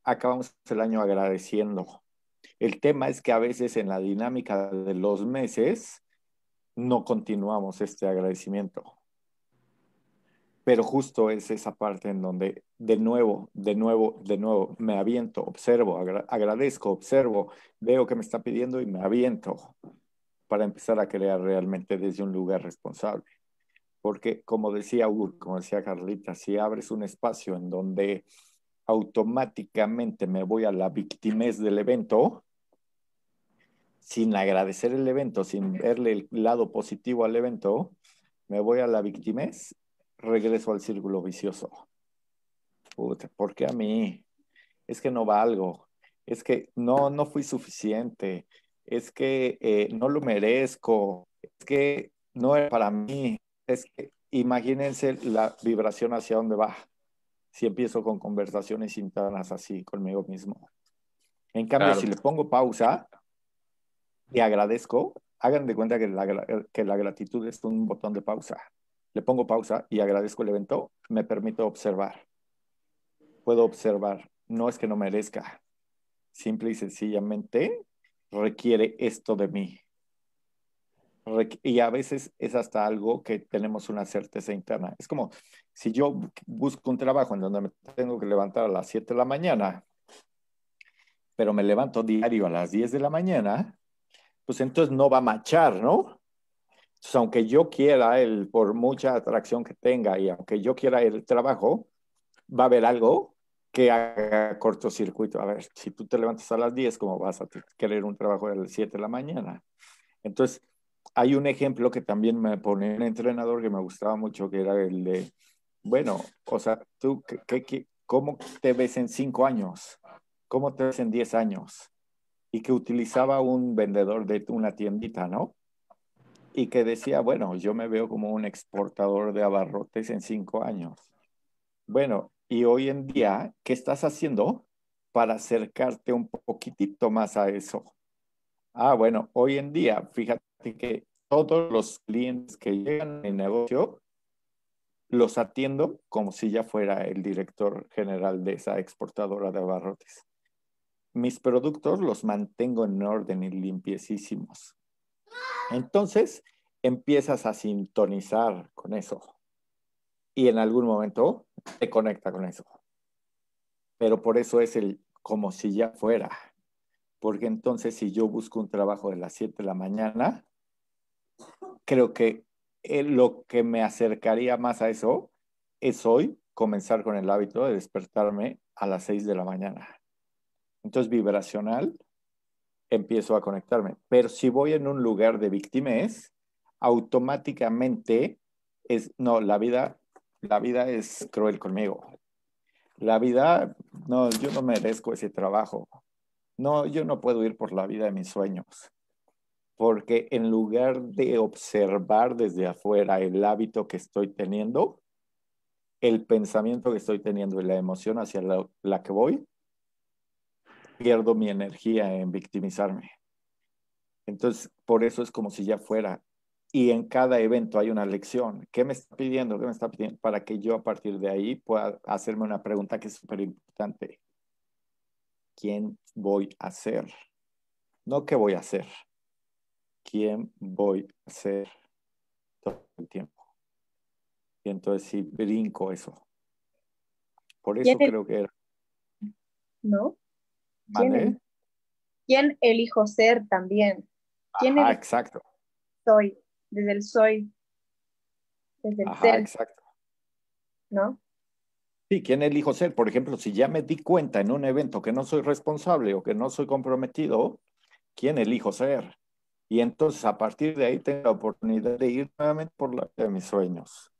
acabamos el año agradeciendo. El tema es que a veces en la dinámica de los meses no continuamos este agradecimiento. Pero justo es esa parte en donde de nuevo, de nuevo, de nuevo me aviento, observo, agradezco, observo, veo que me está pidiendo y me aviento para empezar a crear realmente desde un lugar responsable. Porque como decía Ur, como decía Carlita, si abres un espacio en donde automáticamente me voy a la victimez del evento, sin agradecer el evento, sin verle el lado positivo al evento, me voy a la victimez, regreso al círculo vicioso. Puta, ¿por qué a mí? Es que no valgo, es que no, no fui suficiente, es que eh, no lo merezco, es que no es para mí, es que imagínense la vibración hacia dónde va si empiezo con conversaciones internas así conmigo mismo. En cambio, si le pongo pausa, y agradezco, hagan de cuenta que la, que la gratitud es un botón de pausa. Le pongo pausa y agradezco el evento, me permito observar. Puedo observar, no es que no merezca, simple y sencillamente requiere esto de mí. Y a veces es hasta algo que tenemos una certeza interna. Es como si yo busco un trabajo en donde me tengo que levantar a las 7 de la mañana, pero me levanto diario a las 10 de la mañana, pues entonces no va a machar, ¿no? Entonces, aunque yo quiera, el, por mucha atracción que tenga y aunque yo quiera el trabajo, va a haber algo que haga cortocircuito. A ver, si tú te levantas a las 10, ¿cómo vas a querer un trabajo a las 7 de la mañana? Entonces, hay un ejemplo que también me pone un entrenador que me gustaba mucho, que era el de, bueno, o sea, tú, ¿qué, qué, cómo te ves en 5 años? ¿Cómo te ves en 10 años? y que utilizaba un vendedor de una tiendita, ¿no? Y que decía, bueno, yo me veo como un exportador de abarrotes en cinco años. Bueno, y hoy en día, ¿qué estás haciendo para acercarte un poquitito más a eso? Ah, bueno, hoy en día, fíjate que todos los clientes que llegan en negocio los atiendo como si ya fuera el director general de esa exportadora de abarrotes mis productos los mantengo en orden y limpiecísimos. Entonces, empiezas a sintonizar con eso y en algún momento te conecta con eso. Pero por eso es el como si ya fuera. Porque entonces si yo busco un trabajo de las 7 de la mañana, creo que eh, lo que me acercaría más a eso es hoy comenzar con el hábito de despertarme a las 6 de la mañana entonces, vibracional, empiezo a conectarme. Pero si voy en un lugar de víctimas, automáticamente es, no, la vida, la vida es cruel conmigo. La vida, no, yo no merezco ese trabajo. No, yo no puedo ir por la vida de mis sueños. Porque en lugar de observar desde afuera el hábito que estoy teniendo, el pensamiento que estoy teniendo y la emoción hacia la, la que voy, pierdo mi energía en victimizarme. Entonces, por eso es como si ya fuera. Y en cada evento hay una lección. ¿Qué me está pidiendo? ¿Qué me está pidiendo? Para que yo a partir de ahí pueda hacerme una pregunta que es súper importante. ¿Quién voy a ser? No qué voy a hacer. ¿Quién voy a ser todo el tiempo? Y entonces si brinco eso, Por eso creo que era. ¿No? ¿Quién, ¿Quién, elijo ser también? ¿Quién ah, exacto. Soy, desde el soy, desde el ser. exacto. ¿No? Sí, ¿quién elijo ser? Por ejemplo, si ya me di cuenta en un evento que no soy responsable o que no soy comprometido, ¿quién elijo ser? Y entonces a partir de ahí tengo la oportunidad de ir nuevamente por la de mis sueños.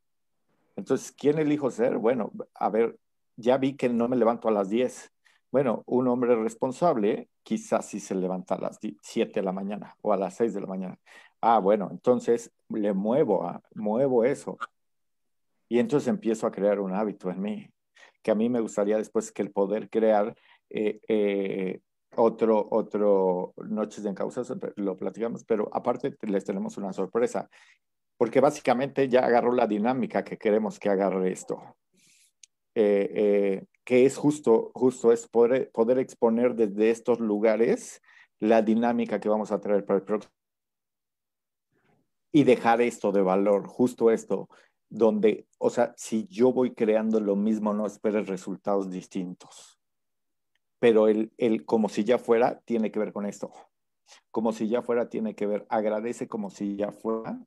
Entonces, ¿quién elijo ser? Bueno, a ver, ya vi que no me levanto a las 10. Bueno, un hombre responsable quizás sí se levanta a las 7 de la mañana o a las 6 de la mañana. Ah, bueno, entonces le muevo, a, muevo eso. Y entonces empiezo a crear un hábito en mí, que a mí me gustaría después que el poder crear eh, eh, otro, otro Noches de Encausas, lo platicamos, pero aparte les tenemos una sorpresa, porque básicamente ya agarró la dinámica que queremos que agarre esto. Eh, eh, que es justo, justo es poder, poder exponer desde estos lugares la dinámica que vamos a traer para el próximo y dejar esto de valor, justo esto, donde, o sea, si yo voy creando lo mismo, no esperes resultados distintos pero el, el como si ya fuera tiene que ver con esto. Como si ya fuera tiene que ver, agradece como si ya fuera,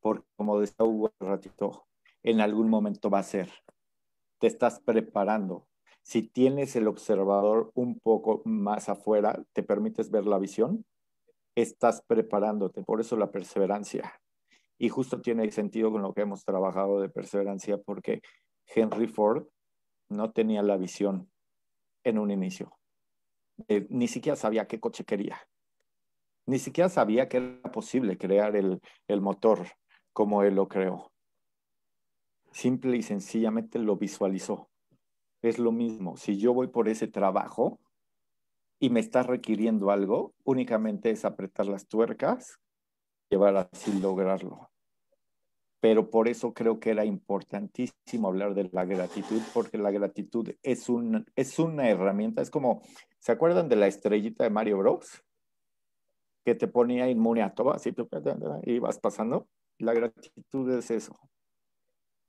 porque como decía Hugo un ratito, en algún momento va a ser. Te estás preparando. Si tienes el observador un poco más afuera, te permites ver la visión, estás preparándote. Por eso la perseverancia. Y justo tiene sentido con lo que hemos trabajado de perseverancia, porque Henry Ford no tenía la visión, en un inicio. Eh, ni siquiera sabía qué coche quería. Ni siquiera sabía que era posible crear el, el motor como él lo creó. Simple y sencillamente lo visualizó. Es lo mismo. Si yo voy por ese trabajo y me está requiriendo algo, únicamente es apretar las tuercas, llevar así lograrlo pero por eso creo que era importantísimo hablar de la gratitud, porque la gratitud es, un, es una herramienta, es como, ¿se acuerdan de la estrellita de Mario Bros? Que te ponía inmune a todo, así y vas pasando. La gratitud es eso.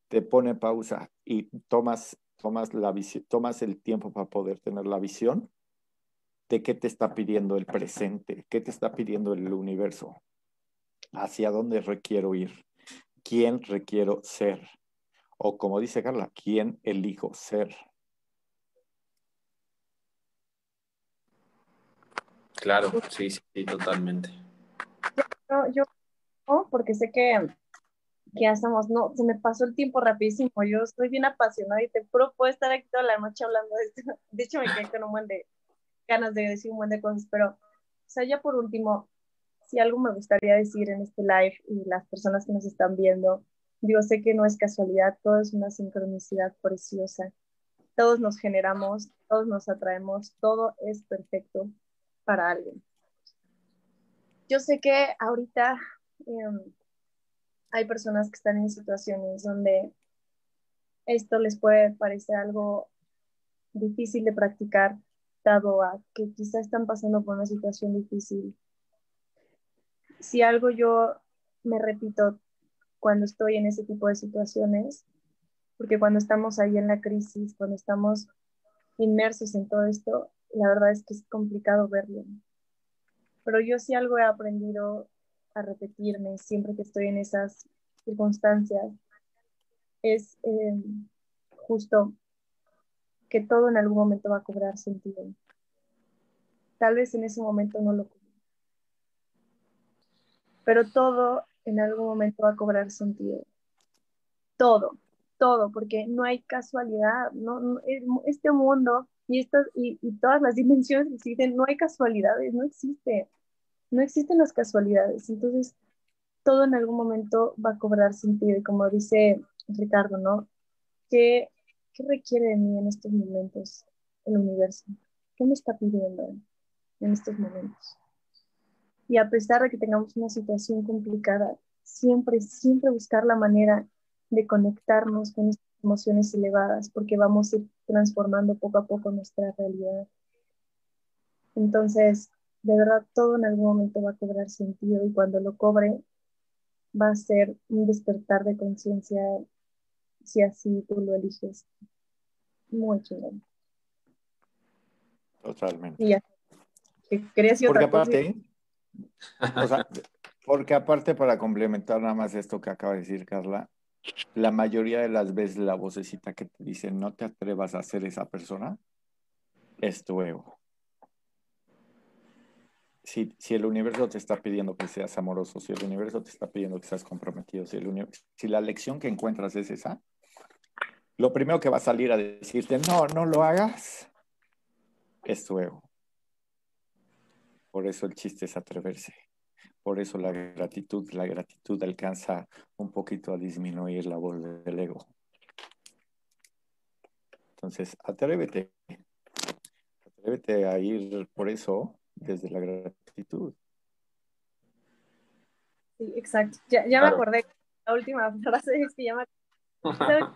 Te pone pausa y tomas, tomas, la tomas el tiempo para poder tener la visión de qué te está pidiendo el presente, qué te está pidiendo el universo, hacia dónde requiero ir quién requiero ser. O como dice Carla, quién elijo ser. Claro, sí, sí, totalmente. Yo, yo porque sé que, ya estamos, no, se me pasó el tiempo rapidísimo. Yo estoy bien apasionada y te juro, puedo estar aquí toda la noche hablando de esto. De hecho, me quedé con un buen de ganas de decir un buen de cosas, pero, o sea, ya por último, si algo me gustaría decir en este live y las personas que nos están viendo, digo, sé que no es casualidad, todo es una sincronicidad preciosa. Todos nos generamos, todos nos atraemos, todo es perfecto para alguien. Yo sé que ahorita em, hay personas que están en situaciones donde esto les puede parecer algo difícil de practicar, dado a que quizá están pasando por una situación difícil si algo yo me repito cuando estoy en ese tipo de situaciones, porque cuando estamos ahí en la crisis, cuando estamos inmersos en todo esto, la verdad es que es complicado verlo. Pero yo sí algo he aprendido a repetirme siempre que estoy en esas circunstancias, es eh, justo que todo en algún momento va a cobrar sentido. Tal vez en ese momento no lo pero todo en algún momento va a cobrar sentido. Todo, todo, porque no hay casualidad, no, este mundo y, estas, y, todas las dimensiones que existen, no hay casualidades, no existe, no existen las casualidades. Entonces, todo en algún momento va a cobrar sentido. Y como dice Ricardo, ¿no? ¿Qué, ¿Qué requiere de mí en estos momentos el universo? ¿Qué me está pidiendo en estos momentos? Y a pesar de que tengamos una situación complicada, siempre, siempre buscar la manera de conectarnos con estas emociones elevadas, porque vamos a ir transformando poco a poco nuestra realidad. Entonces, de verdad, todo en algún momento va a cobrar sentido y cuando lo cobre, va a ser un despertar de conciencia, si así tú lo eliges. Muy chingón. Totalmente. Y ya. Porque aparte, o sea, porque aparte para complementar nada más esto que acaba de decir Carla, la mayoría de las veces la vocecita que te dice no te atrevas a ser esa persona es tu ego. Si, si, el universo te está pidiendo que seas amoroso, si el universo te está pidiendo que seas comprometido, si, el si la lección que encuentras es esa, lo primero que va a salir a decirte, no, no lo hagas, es tu ego. Por eso el chiste es atreverse. Por eso la gratitud, la gratitud alcanza un poquito a disminuir la voz del ego. Entonces, atrévete. Atrévete a ir por eso desde la gratitud. Sí, exacto. Ya, me acordé. La última frase es que ya me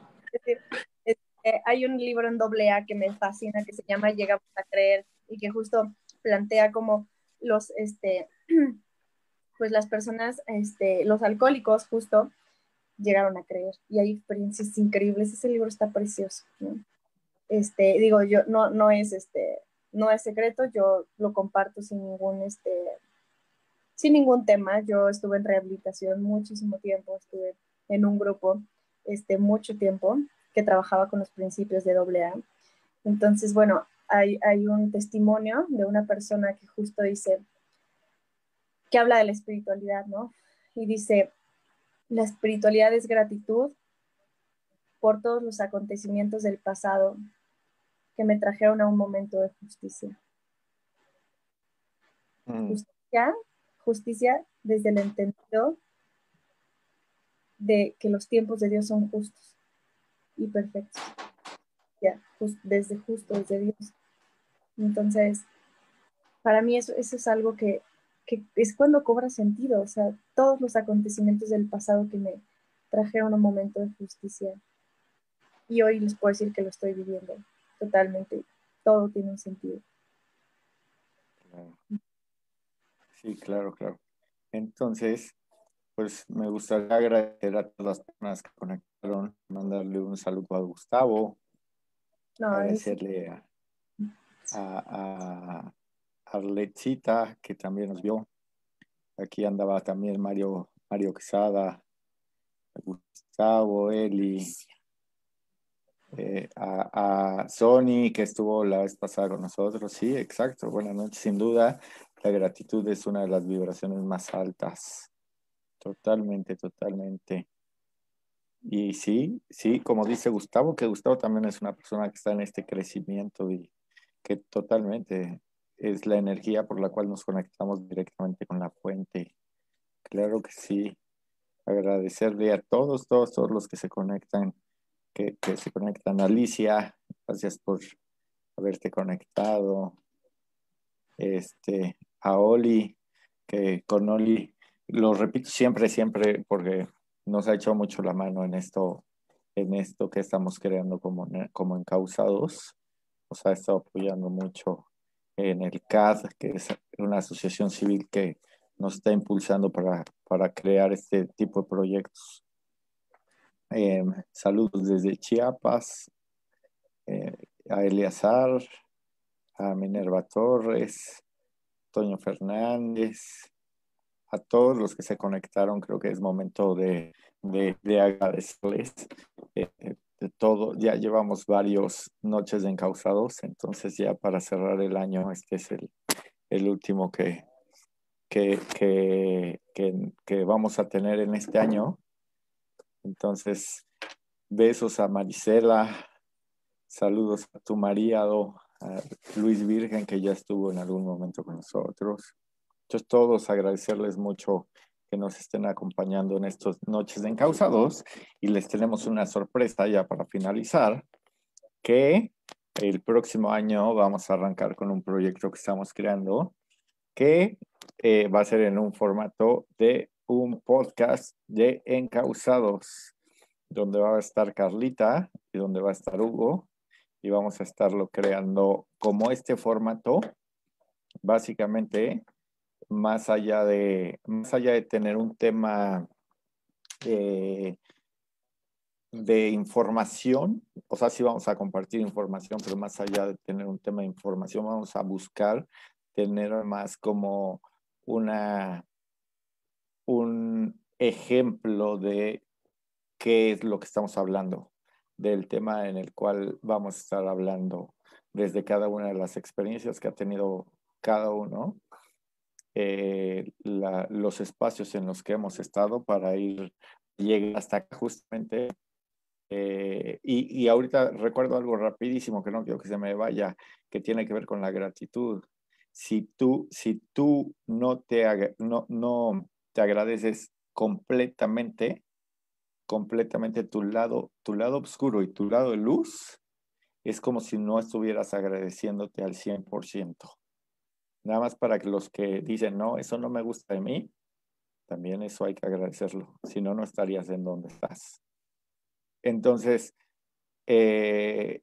este, hay un libro en doble A que me fascina que se llama Llegamos a creer y que justo plantea como los, este, pues las personas, este, los alcohólicos justo llegaron a creer y hay experiencias increíbles. Ese libro está precioso. Este, digo, yo no, no es este, no es secreto, yo lo comparto sin ningún, este, sin ningún tema. Yo estuve en rehabilitación muchísimo tiempo, estuve en un grupo este, mucho tiempo que trabajaba con los principios de AA. Entonces, bueno, hay, hay un testimonio de una persona que justo dice, que habla de la espiritualidad, ¿no? Y dice, la espiritualidad es gratitud por todos los acontecimientos del pasado que me trajeron a un momento de justicia. Mm. Justicia, justicia desde el entendido de que los tiempos de Dios son justos y perfectos. Ya, desde justo, desde Dios. Entonces, para mí eso, eso es algo que, que es cuando cobra sentido, o sea, todos los acontecimientos del pasado que me trajeron un momento de justicia. Y hoy les puedo decir que lo estoy viviendo totalmente. Todo tiene un sentido. Sí, claro, claro. Entonces, pues me gustaría agradecer a todas las personas que conectaron, mandarle un saludo a Gustavo, agradecerle a, a, a que también nos vio. Aquí andaba también Mario, Mario Quesada, Gustavo, Eli, eh, a, a, Sony, que estuvo la vez pasada con nosotros. Sí, exacto. Buenas noches. Sin duda, la gratitud es una de las vibraciones más altas Totalmente, totalmente. Y sí, sí, como dice Gustavo, que Gustavo también es una persona que está en este crecimiento y que totalmente es la energía por la cual nos conectamos directamente con la fuente. Claro que sí. Agradecerle a todos, todos, todos los que se conectan, que, que se conectan. Alicia, gracias por haberte conectado. Este, a Oli, que con Oli lo repito siempre, siempre, porque nos ha hecho mucho la mano en esto, en esto que estamos creando como, como encausados. Nos ha estado apoyando mucho en el CAD, que es una asociación civil que nos está impulsando para, para crear este tipo de proyectos. Em, saludos desde Chiapas, eh, a Eleazar, a Minerva Torres, Toño Fernández, a todos los que se conectaron, creo que es momento de, de, agradecerles eh, de todo. Ya llevamos varios noches de encausados, entonces ya para cerrar el año, este es el, el último que, que, que, que, vamos a tener en este año. Entonces, besos a Marisela, saludos a tu marido, a Luis Virgen, que ya estuvo en algún momento con nosotros. Entonces, todos agradecerles mucho que nos estén acompañando en estas noches de Encausados y les tenemos una sorpresa ya para finalizar, que el próximo año vamos a arrancar con un proyecto que estamos creando que eh, va a ser en un formato de un podcast de Encausados, donde va a estar Carlita y donde va a estar Hugo y vamos a estarlo creando como este formato, básicamente más allá de, más allá de tener un tema eh, de información, o sea, sí vamos a compartir información, pero más allá de tener un tema de información, vamos a buscar tener más como una, un ejemplo de qué es lo que estamos hablando, del tema en el cual vamos a estar hablando desde cada una de las experiencias que ha tenido cada uno, eh, los espacios en los que hemos estado para ir llegar hasta justamente eh, y, y, ahorita recuerdo algo rapidísimo que no quiero que se me vaya, que tiene que ver con la gratitud. Si tú, si tú no, te, no, no te agradeces completamente, completamente tu lado, tu lado oscuro y tu lado de luz, es como si no estuvieras agradeciéndote al 100%. Nada más para los que dicen, no, eso no me gusta de mí, también eso hay que agradecerlo. Si no, no estarías en donde estás. Entonces, eh,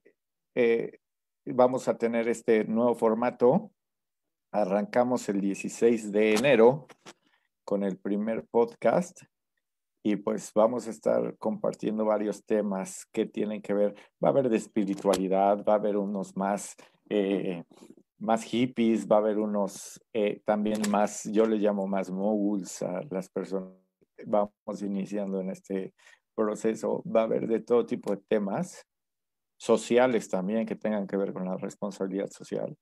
eh, vamos a tener este nuevo formato. Arrancamos el 16 de enero con el primer podcast y pues vamos a estar compartiendo varios temas que tienen que ver, va a haber de espiritualidad, va a haber unos más, eh, más hippies, va a haber unos también más, yo le llamo más moguls a las personas. Vamos iniciando en este proceso va a haber de todo tipo de temas sociales también que tengan que ver con la responsabilidad social,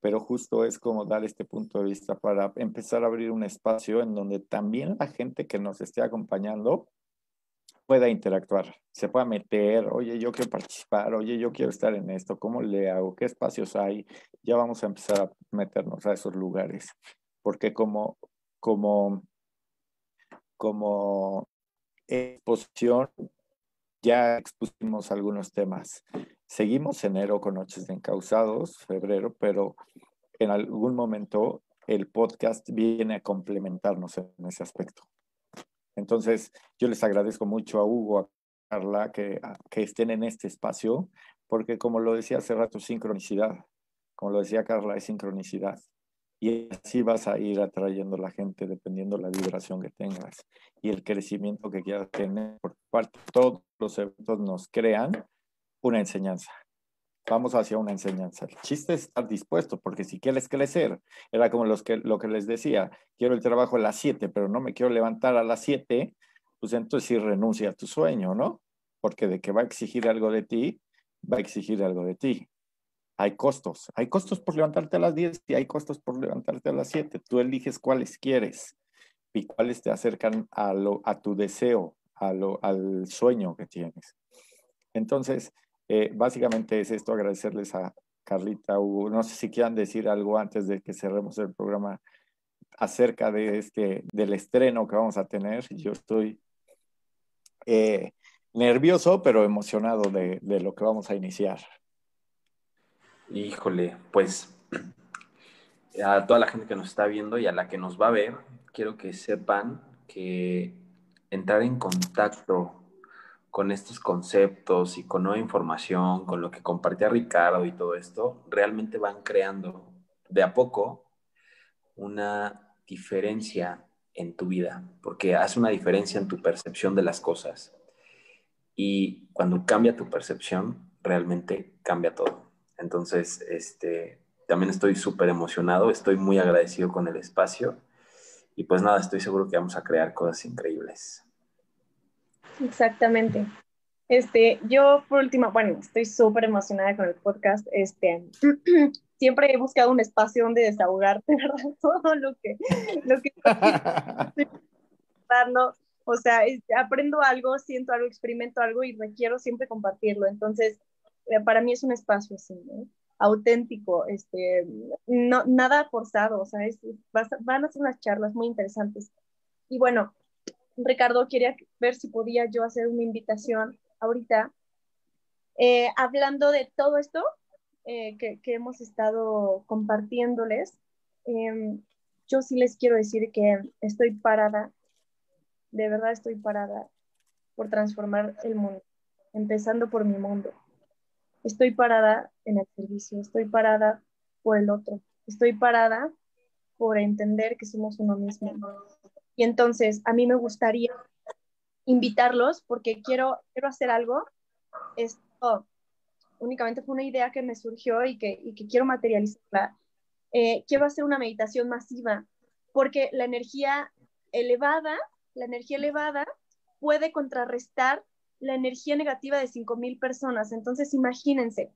pero justo es como dar este punto de vista para empezar a abrir un espacio en donde también la gente que nos esté acompañando pueda interactuar, se pueda meter, oye, yo quiero participar, oye, yo quiero estar en esto, ¿cómo le hago? ¿Qué espacios hay? Ya vamos a empezar a meternos a esos lugares, porque como, como, como exposición ya expusimos algunos temas. Seguimos enero con Noches de Encausados, febrero, pero en algún momento el podcast viene a complementarnos en ese aspecto. Entonces, yo les agradezco mucho a Hugo, a Carla, que, que estén en este espacio, porque como lo decía hace rato, sincronicidad. Como lo decía Carla, es sincronicidad y así vas a ir atrayendo la gente dependiendo de la vibración que tengas y el crecimiento que quieras tener. Por parte todos los eventos nos crean una enseñanza. Vamos hacia una enseñanza. El chiste es estar dispuesto, porque si quieres crecer, era como los que, lo que les decía, quiero el trabajo a las 7, pero no me quiero levantar a las 7, pues entonces sí renuncia a tu sueño, ¿no? Porque de que va a exigir algo de ti, va a exigir algo de ti hay costos. Hay costos por levantarte a las 10 y hay costos por levantarte a las 7. Tú eliges cuáles quieres y cuáles te acercan a, lo, a tu deseo, a lo, al sueño que tienes. Entonces, eh, básicamente es esto, agradecerles a Carlita. No sé si quieran decir algo antes de que cerremos el programa acerca de este, del estreno que vamos a tener. Yo estoy eh, nervioso, pero emocionado de, de lo que vamos a iniciar. Híjole, pues a toda la gente que nos está viendo y a la que nos va a ver, quiero que sepan que entrar en contacto con estos conceptos y con nueva información, con lo que compartía Ricardo y todo esto, realmente van creando de a poco una diferencia en tu vida, porque hace una diferencia en tu percepción de las cosas. Y cuando cambia tu percepción, realmente cambia todo. Entonces, este, también estoy súper emocionado, estoy muy agradecido con el espacio y pues nada, estoy seguro que vamos a crear cosas increíbles. Exactamente. Este, yo por último, bueno, estoy súper emocionada con el podcast. Este, siempre he buscado un espacio donde desahogarte, ¿verdad? Todo lo que, lo que estoy o sea, aprendo algo, siento algo, experimento algo y requiero siempre compartirlo. Entonces, eh, para mí es un espacio así, auténtico, este, no, nada forzado, o sea, van a ser unas charlas muy interesantes. Y bueno, Ricardo, quería ver si podía yo hacer una invitación ahorita, eh, hablando de todo esto eh, que, hemos estado compartiéndoles. Em, yo sí les quiero decir que estoy parada, de verdad estoy parada por transformar el mundo, empezando por mi mundo. Estoy parada en el servicio, estoy parada por el otro, estoy parada por entender que somos uno mismo. Y entonces a mí me gustaría invitarlos porque quiero, quiero hacer algo. Esto únicamente fue una idea que me surgió y que, y que quiero materializarla. Eh, quiero hacer una meditación masiva porque la energía elevada, la energía elevada puede contrarrestar la energía negativa de 5.000 personas. Entonces, imagínense,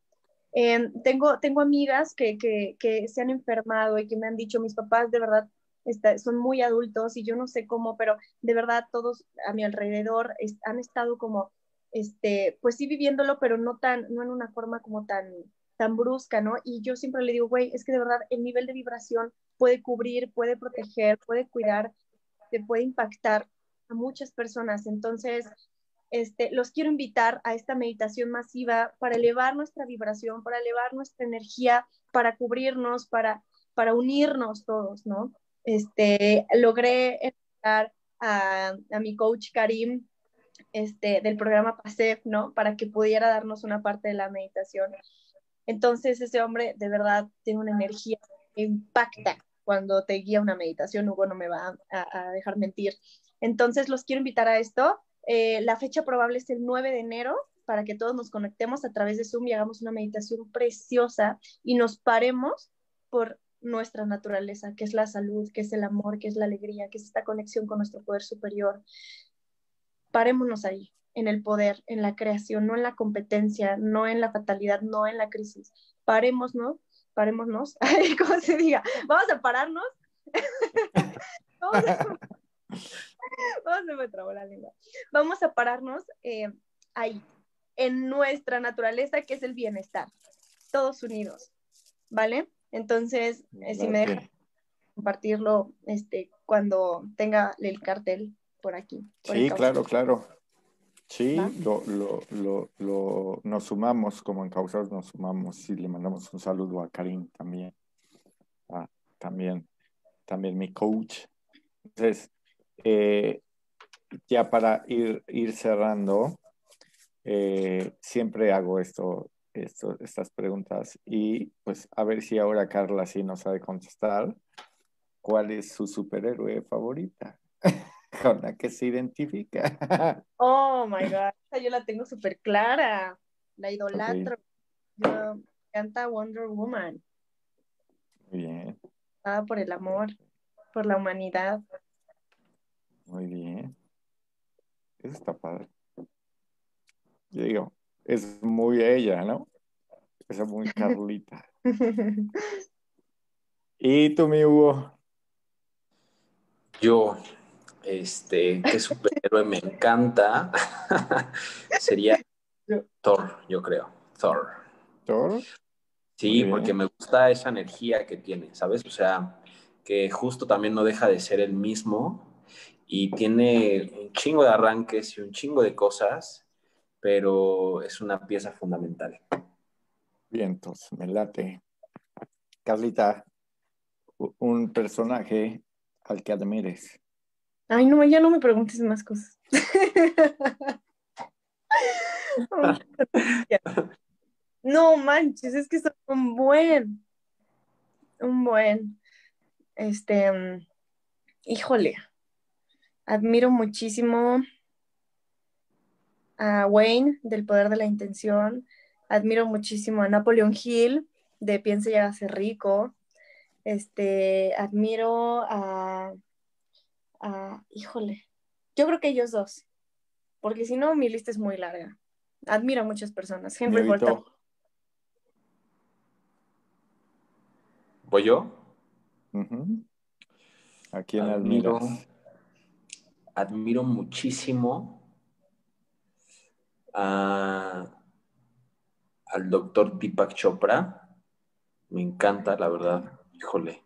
em, tengo, tengo amigas que, que, se han enfermado y que me han dicho, mis papás de verdad son muy adultos y yo no sé cómo, pero de verdad todos a mi alrededor han estado como, este, pues sí viviéndolo, pero no tan, no en una forma como tan, tan brusca, ¿no? Y yo siempre le digo, güey, es que de verdad el nivel de vibración puede cubrir, puede proteger, puede cuidar, te puede impactar a muchas personas. Entonces, este, los quiero invitar a esta meditación masiva para elevar nuestra vibración, para elevar nuestra energía, para cubrirnos, para, para unirnos todos, ¿no? Este, logré entrar a, a, mi coach Karim este, del programa PASEF, ¿no? Para que pudiera darnos una parte de la meditación. Entonces, ese hombre de verdad tiene una energía que impacta cuando te guía una meditación. Hugo no me va a, dejar mentir. Entonces, los quiero invitar a esto. Eh, la fecha probable es el 9 de enero para que todos nos conectemos a través de Zoom y hagamos una meditación preciosa y nos paremos por nuestra naturaleza, que es la salud, que es el amor, que es la alegría, que es esta conexión con nuestro poder superior. Parémonos ahí, en el poder, en la creación, no en la competencia, no en la fatalidad, no en la crisis. Parémonos, parémonos, ¿cómo se diga? Vamos a pararnos. Vamos a pararnos eh, ahí, en nuestra naturaleza, que es el bienestar, todos unidos, ¿vale? Entonces, eh, si me deja compartirlo este, cuando tenga el cartel por aquí. sí, claro, claro. Sí, lo, lo, lo, lo, nos sumamos, como en causas nos sumamos y le mandamos un saludo a Karim también. Ah, también, también mi coach. Entonces, eh, ya para ir, ir cerrando, eh, siempre hago esto esto, estas preguntas y pues a ver si ahora Carla sí nos sabe contestar. ¿Cuál es su superhéroe favorita? Con la que se identifica. oh my God, yo la tengo súper clara. La idolatro. Yo canta Wonder Woman. Muy bien. Ah, por el amor, por la humanidad. Muy bien. Eso está padre. Yo digo, es muy ella, ¿no? Es muy Carlita. ¿Y tú, mi Hugo? Yo, este, qué superhéroe me encanta, sería Thor, yo creo. Thor. ¿Thor? Sí, porque me gusta esa energía que tiene, ¿sabes? O sea, que justo también no deja de ser el mismo y tiene un chingo de arranques y un chingo de cosas pero es una pieza fundamental. Bien, entonces, me late. Carlita, un personaje al que admires. Ay, no, ya no me preguntes más cosas. no manches, es que son un buen, un buen, este, mm, híjole, admiro muchísimo a Wayne del Poder de la Intención, admiro muchísimo a Napoleon Hill de Piense y hágase rico, este, admiro a, híjole, yo creo que ellos dos, porque si no mi lista es muy larga. Admiro a muchas personas. Henry Ford. ¿Voy yo? ¿A quién admiro? Admiro muchísimo al doctor Deepak Chopra. Me encanta, la verdad, híjole.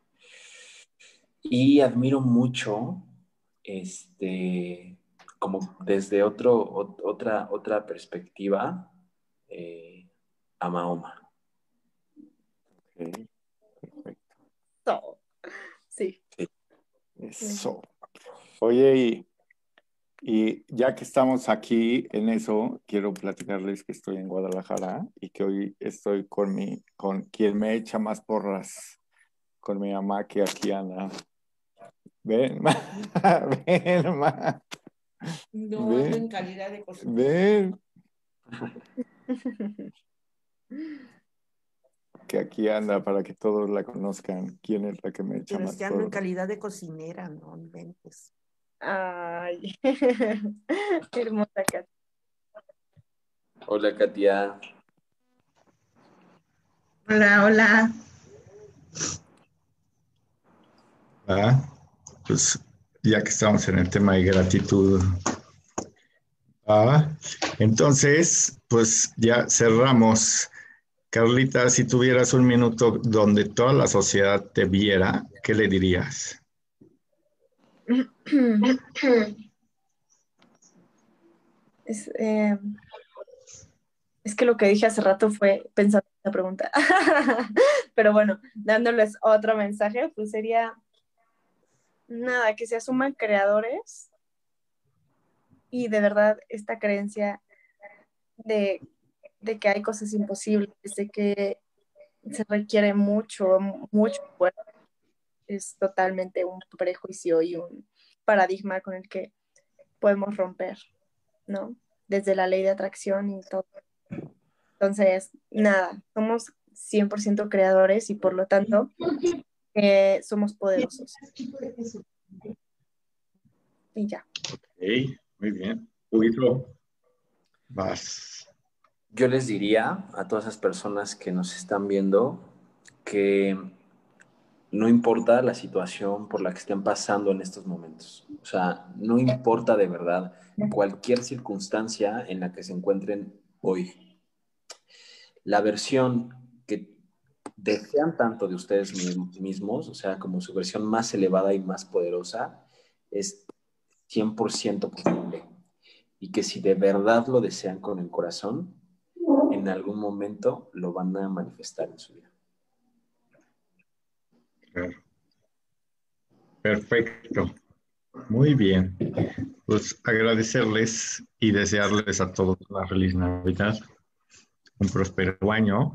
Y admiro mucho, este, como desde otro, otra, otra perspectiva, eh, a Mahoma. perfecto. Sí. sí. Eso. Oye, y y ya que estamos aquí en eso, quiero platicarles que estoy en Guadalajara y que hoy estoy con mi, con quien me echa más porras, con mi mamá que aquí anda. Ven, ma, ven, ma. No, en calidad de cocinera. Ven. que aquí anda para que todos la conozcan. ¿Quién es la que me echa Pero más ando en calidad de cocinera, no inventes. Ay, hermosa Katia. Hola, Katia. Hola, hola. Ah, pues ya que estamos en el tema de gratitud. Ah, entonces, pues ya cerramos Carlita, si tuvieras un minuto donde toda la sociedad te viera, ¿qué le dirías? Eh, es, que lo que dije hace rato fue pensando en la pregunta. Pero bueno, dándoles otro mensaje, pues sería nada, que se asuman creadores y de verdad esta creencia de de que hay cosas imposibles, de que se requiere mucho, mucho esfuerzo. Es totalmente un prejuicio y un paradigma con el que podemos romper, ¿no? Desde la ley de atracción y todo. Entonces, nada, somos 100% creadores y por lo tanto eh, somos poderosos. Y ya. Ok, muy bien. vas. Yo les diría a todas esas personas que nos están viendo que no importa la situación por la que estén pasando en estos momentos. O sea, no importa de verdad cualquier circunstancia en la que se encuentren hoy. La versión que desean tanto de ustedes mismos, o sea, como su versión más elevada y más poderosa, es 100% posible. Y que si de verdad lo desean con el corazón, en algún momento lo van a manifestar en su vida. Perfecto. Muy bien. Pues agradecerles y desearles a todos una feliz Navidad, un próspero año.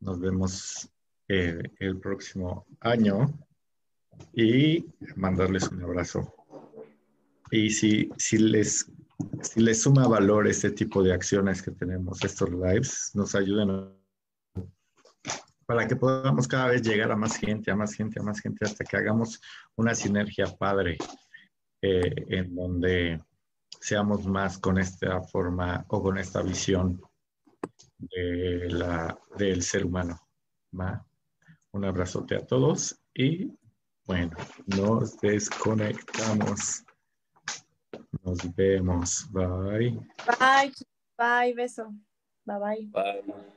Nos vemos eh, el próximo año y mandarles un abrazo. Y si, si les si le suma valor este tipo de acciones que tenemos, estos lives, nos ayudan para que podamos cada vez llegar a más gente, a más gente, a más gente, hasta que hagamos una sinergia padre eh, en donde seamos más con esta forma o con esta visión de la, del ser humano. Un abrazote a todos y bueno, nos desconectamos. Nos vemos. Bye. Bye. Bye. Beso. Bye bye. Bye.